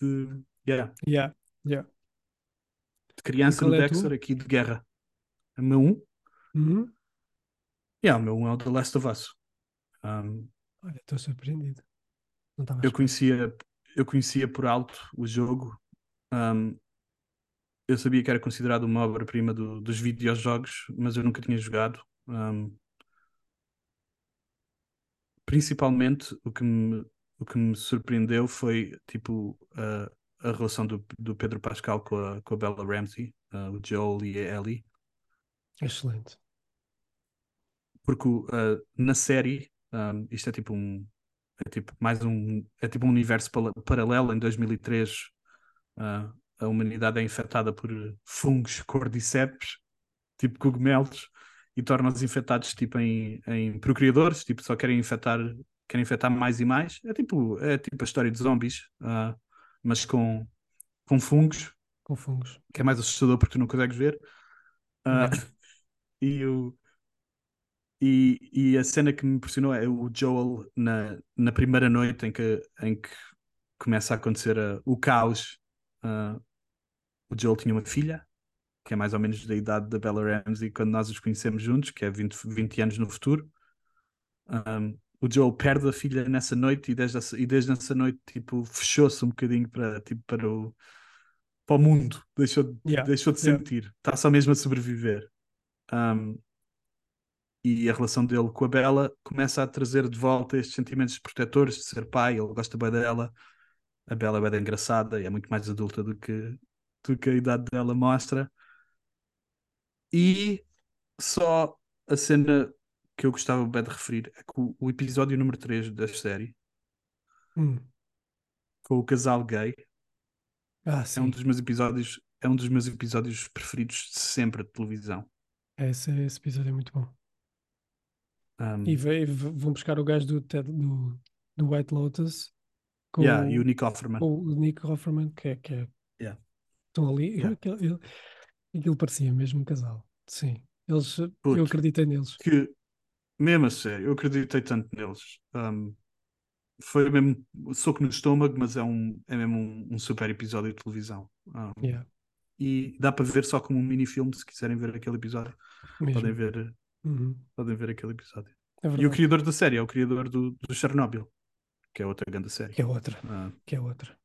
de, yeah, Yeah, yeah. de criança no é Dexter, tua? aqui de guerra. O meu um? Uhum. Yeah, o meu um é o The Last of Us. Um, Olha, estou surpreendido. Eu conhecia, eu conhecia por alto o jogo. Um, eu sabia que era considerado uma obra-prima do- dos videojogos, mas eu nunca tinha jogado. Um, principalmente o que me, o que me surpreendeu foi tipo a, a relação do, do Pedro Pascal com a, com a Bella Ramsey, uh, o Joel e a Ellie, Excelente. porque uh, na série um, isto é tipo um é tipo mais um é tipo um universo paralelo. Em 2003 uh, a humanidade é infectada por fungos cordyceps tipo cogumelos e torna-os infectados tipo em, em procriadores tipo só querem infectar querem infectar mais e mais é tipo é tipo a história de zombies uh, mas com com fungos Com fungos. que é mais assustador porque tu não consegues ver Uh, <laughs> e o e, e a cena que me impressionou é o Joel na, na primeira noite em que, em que começa a acontecer uh, o caos. uh, o Joel tinha uma filha, que é mais ou menos da idade da Bella Ramsey quando nós os conhecemos juntos, que é 20, 20 anos no futuro. Um, o Joel perde a filha nessa noite e desde, essa- e desde essa noite tipo, fechou-se um bocadinho para, tipo, para, o, para o mundo, deixou, de- Yeah, deixou de yeah. sentir, está só mesmo a sobreviver. Um, e a relação dele com a Bella começa a trazer de volta estes sentimentos protetores de ser pai, ele gosta bem dela, a Bella é bem engraçada e é muito mais adulta do que, do que a idade dela mostra. E só a cena que eu gostava bem de referir é que o, o episódio número 3 da série, Hum. com o casal gay, Ah, é um dos meus episódios, é um dos meus episódios preferidos de sempre de televisão. Esse, esse episódio é muito bom. Um, E vão buscar o gajo do, do, do White Lotus com, yeah, e o o, Nick Offerman. o Nick Offerman, que é. Que é Yeah. estão ali. Yeah. Aquilo, ele- aquilo parecia mesmo um casal. Sim. Eles, eu acreditei neles. que mesmo a sério, eu acreditei tanto neles. Um, foi mesmo soco no estômago, mas é, um, é mesmo um, um super episódio de televisão. Um, Yeah, E dá para ver só como um mini-filme se quiserem ver aquele episódio. mesmo. Podem ver, Uhum. podem ver aquele episódio. É E o criador da série é o criador do, do Chernobyl, que é outra grande série. Que é outra. Ah, Que é outra.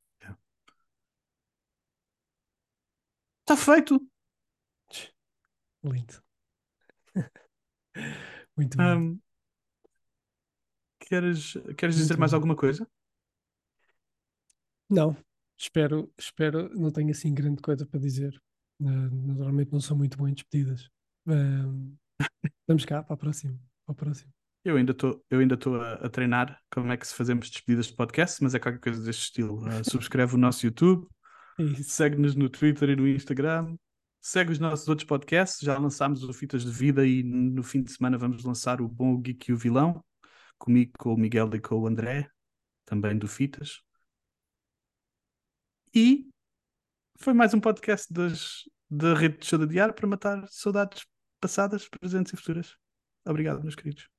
Está feito! Lindo. Muito <laughs> bem. Um, queres queres dizer Muito mais bom. alguma coisa? Não, espero, espero, não tenho assim grande coisa para dizer. Eh, normalmente não sou muito bom em despedidas. Vamos cá para a próxima. Para a próxima. Eu ainda estou a, a treinar como é que se fazemos despedidas de podcast, mas é qualquer coisa deste estilo. Ah, subscreve o nosso YouTube, <laughs> É segue-nos no Twitter e no Instagram, segue os nossos outros podcasts. Já lançámos o Fitas de Vida e no fim de semana vamos lançar o Bom, Geek e o Vilão, comigo, com o Miguel e com o André, também do Fitas. E foi mais um podcast das, da rede de show de diário para matar saudades passadas, presentes e futuras. Obrigado, meus queridos.